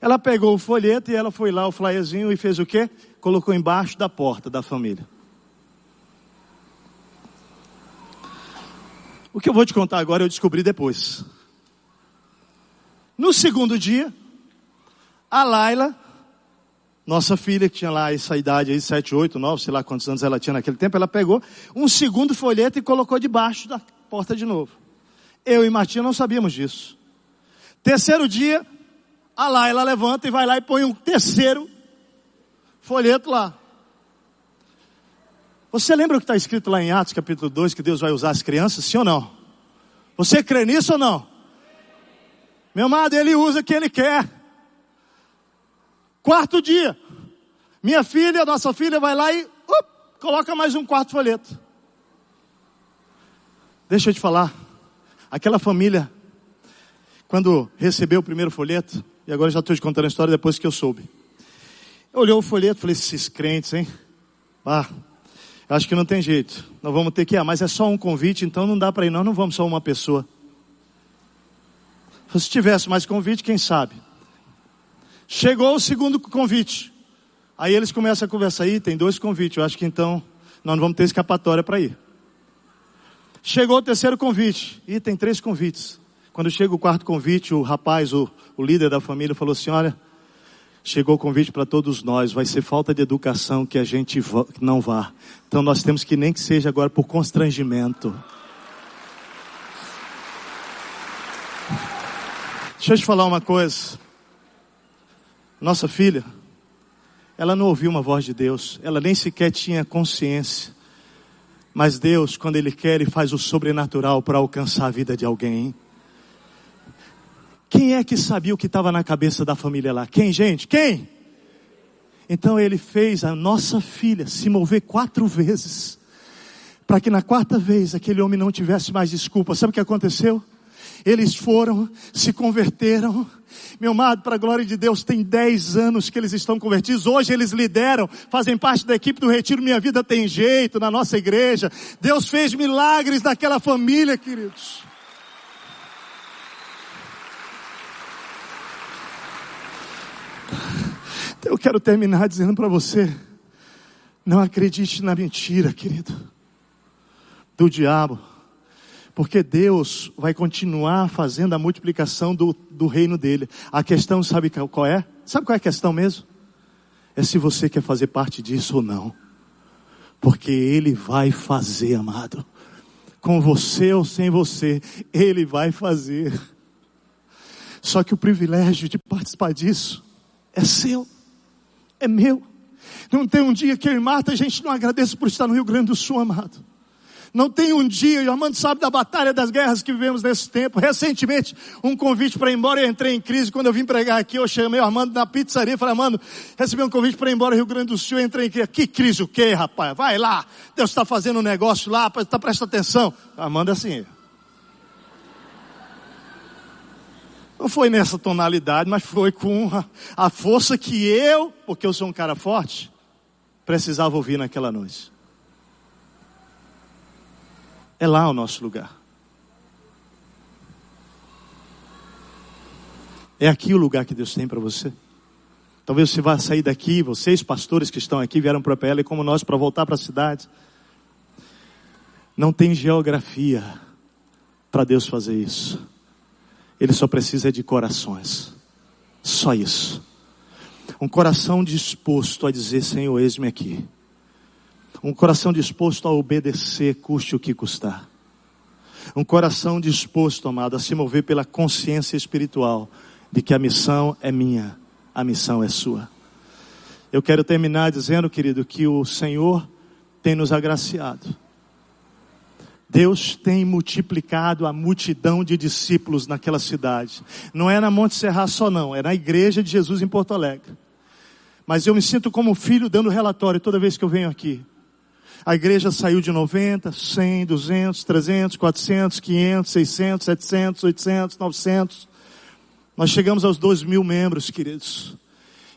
Ela pegou o folheto e ela foi lá, o flyerzinho, e fez o quê? Colocou embaixo da porta da família. O que eu vou te contar agora eu descobri depois. No segundo dia, a Laila nossa filha, que tinha lá essa idade aí, 7, 8, 9, sei lá quantos anos ela tinha naquele tempo, ela pegou um segundo folheto e colocou debaixo da porta de novo. Eu e Martinha não sabíamos disso. Terceiro dia, a Laila levanta e vai lá e põe um terceiro folheto lá. Você lembra o que está escrito lá em Atos capítulo 2, que Deus vai usar as crianças, sim ou não? Você crê nisso ou não? Meu amado, Ele usa o que Ele quer. Quarto dia, minha filha, nossa filha, vai lá e up, coloca mais um quarto folheto. Deixa eu te falar, aquela família, quando recebeu o primeiro folheto, e agora já estou te contando a história depois que eu soube. Olhou o folheto, falei, esses crentes, hein? Ah, acho que não tem jeito. Nós vamos ter que ir, ah, mas é só um convite, então não dá para ir, nós não vamos só uma pessoa. Se tivesse mais convite, quem sabe? Chegou o segundo convite. Aí eles começam a conversar aí, tem dois convites, eu acho que então nós não vamos ter escapatória para ir. Chegou o terceiro convite, e tem três convites. Quando chega o quarto convite, o rapaz, o, o líder da família, falou assim: Olha, Chegou o convite para todos nós, vai ser falta de educação que a gente não vá. Então nós temos que nem que seja agora por constrangimento. Deixa eu te falar uma coisa. Nossa filha, ela não ouviu uma voz de Deus, ela nem sequer tinha consciência. Mas Deus, quando Ele quer, Ele faz o sobrenatural para alcançar a vida de alguém. Quem é que sabia o que estava na cabeça da família lá? Quem, gente? Quem? Então ele fez a nossa filha se mover quatro vezes, para que na quarta vez aquele homem não tivesse mais desculpa. Sabe o que aconteceu? Eles foram, se converteram. Meu amado, para a glória de Deus, tem dez anos que eles estão convertidos. Hoje eles lideram, fazem parte da equipe do Retiro Minha Vida Tem Jeito, na nossa igreja. Deus fez milagres naquela família, queridos. Eu quero terminar dizendo para você: não acredite na mentira, querido, do diabo, porque Deus vai continuar fazendo a multiplicação do, do reino dele. A questão, sabe qual é? Sabe qual é a questão mesmo? É se você quer fazer parte disso ou não, porque Ele vai fazer, amado, com você ou sem você, Ele vai fazer. Só que o privilégio de participar disso é seu é meu. Não tem um dia que eu e Marta a gente não agradeça por estar no Rio Grande do Sul, amado. Não tem um dia, e o Armando sabe da batalha das guerras que vivemos nesse tempo. Recentemente, um convite para ir embora, eu entrei em crise. Quando eu vim pregar aqui, eu chamei o Armando na pizzaria e falei, Armando, recebi um convite para ir embora Rio Grande do Sul, eu entrei em crise. Que crise o quê, rapaz? Vai lá, Deus está fazendo um negócio lá, tá, presta atenção. Armando é assim. Não foi nessa tonalidade, mas foi com a, a força que eu, porque eu sou um cara forte, precisava ouvir naquela noite. É lá o nosso lugar. É aqui o lugar que Deus tem para você. Talvez você vá sair daqui, vocês pastores que estão aqui vieram para a PL como nós para voltar para a cidade. Não tem geografia para Deus fazer isso. Ele só precisa de corações. Só isso. Um coração disposto a dizer, Senhor, eis-me aqui. Um coração disposto a obedecer, custe o que custar. Um coração disposto, amado, a se mover pela consciência espiritual de que a missão é minha, a missão é sua. Eu quero terminar dizendo, querido, que o Senhor tem nos agraciado Deus tem multiplicado a multidão de discípulos naquela cidade. Não é na Monte Serra só não, é na igreja de Jesus em Porto Alegre. Mas eu me sinto como filho dando relatório toda vez que eu venho aqui. A igreja saiu de 90, 100, 200, 300, 400, 500, 600, 700, 800, 900. Nós chegamos aos 2 mil membros, queridos.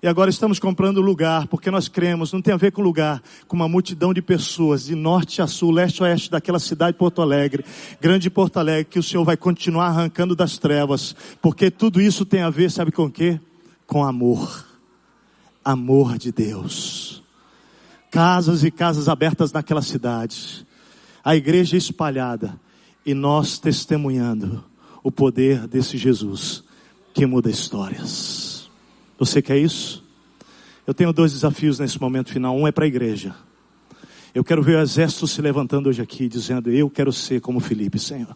E agora estamos comprando lugar, porque nós cremos, não tem a ver com lugar, com uma multidão de pessoas, de norte a sul, leste a oeste daquela cidade Porto Alegre, grande Porto Alegre, que o Senhor vai continuar arrancando das trevas, porque tudo isso tem a ver, sabe com o quê? Com amor. Amor de Deus. Casas e casas abertas naquela cidade. A igreja espalhada. E nós testemunhando o poder desse Jesus que muda histórias. Você quer isso? Eu tenho dois desafios nesse momento final. Um é para a igreja. Eu quero ver o exército se levantando hoje aqui, dizendo: Eu quero ser como Felipe, Senhor.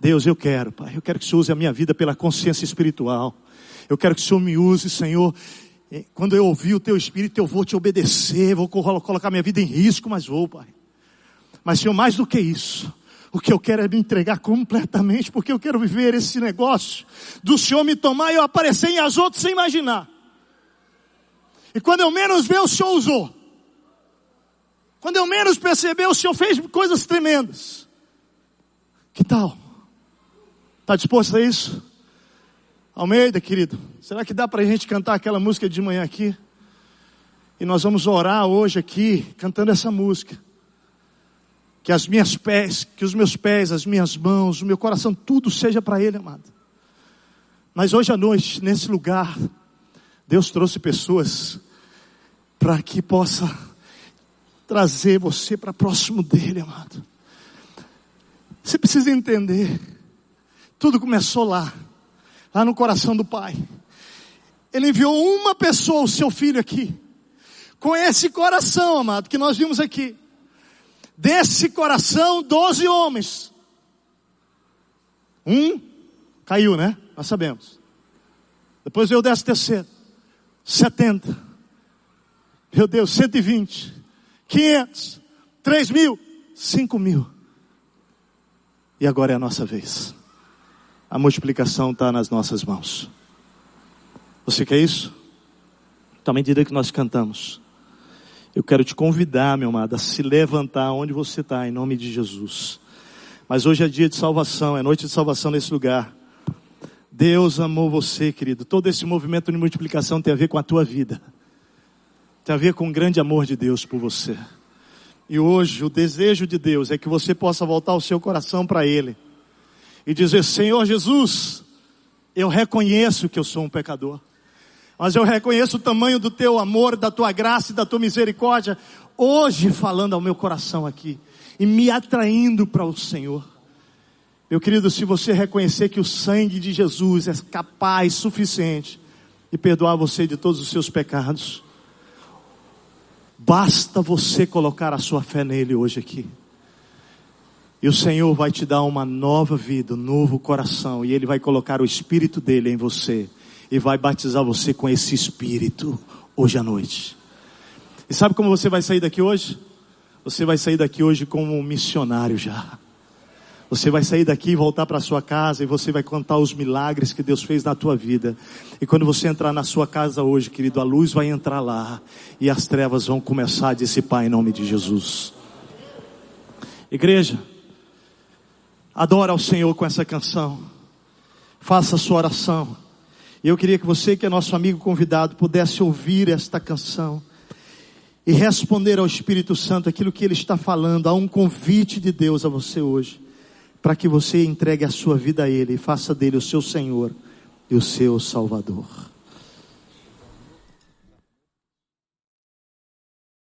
Deus, eu quero, Pai. Eu quero que o Senhor use a minha vida pela consciência espiritual. Eu quero que o Senhor me use, Senhor. Quando eu ouvir o Teu Espírito, eu vou te obedecer, vou colocar minha vida em risco, mas vou, Pai. Mas, Senhor, mais do que isso, o que eu quero é me entregar completamente, porque eu quero viver esse negócio do Senhor me tomar e eu aparecer em as outras sem imaginar. E quando eu menos ver, o Senhor usou. Quando eu menos perceber, o Senhor fez coisas tremendas. Que tal? Está disposto a isso? Almeida, querido, será que dá para a gente cantar aquela música de manhã aqui? E nós vamos orar hoje aqui, cantando essa música que as minhas pés, que os meus pés, as minhas mãos, o meu coração, tudo seja para Ele, amado. Mas hoje à noite, nesse lugar, Deus trouxe pessoas para que possa trazer você para próximo dele, amado. Você precisa entender, tudo começou lá, lá no coração do Pai. Ele enviou uma pessoa, o seu filho aqui. Com esse coração, amado, que nós vimos aqui. Desse coração, doze homens. Um caiu, né? Nós sabemos. Depois veio o décimo terceiro. Setenta. Meu Deus, cento e vinte. Quinhentos. Três mil. Cinco mil. E agora é a nossa vez. A multiplicação está nas nossas mãos. Você quer isso? Então, à medida que nós cantamos, eu quero te convidar, meu amado, a se levantar onde você está, em nome de Jesus. Mas hoje é dia de salvação, é noite de salvação nesse lugar. Deus amou você, querido. Todo esse movimento de multiplicação tem a ver com a tua vida. Tem a ver com o grande amor de Deus por você. E hoje o desejo de Deus é que você possa voltar o seu coração para Ele e dizer: Senhor Jesus, eu reconheço que eu sou um pecador, mas eu reconheço o tamanho do teu amor, da tua graça e da tua misericórdia, hoje falando ao meu coração aqui e me atraindo para o Senhor. Meu querido, se você reconhecer que o sangue de Jesus é capaz, suficiente de perdoar você de todos os seus pecados, Basta você colocar a sua fé nele hoje aqui. E o Senhor vai te dar uma nova vida, um novo coração, e Ele vai colocar o Espírito dele em você, e vai batizar você com esse Espírito hoje à noite. E sabe como você vai sair daqui hoje? Você vai sair daqui hoje como um missionário já. Você vai sair daqui e voltar para sua casa e você vai contar os milagres que Deus fez na tua vida. E quando você entrar na sua casa hoje, querido, a luz vai entrar lá e as trevas vão começar a dissipar em nome de Jesus. Igreja, adora ao Senhor com essa canção. Faça a sua oração. Eu queria que você, que é nosso amigo convidado, pudesse ouvir esta canção e responder ao Espírito Santo aquilo que ele está falando. Há um convite de Deus a você hoje para que você entregue a sua vida a Ele e faça dele o seu Senhor e o seu Salvador.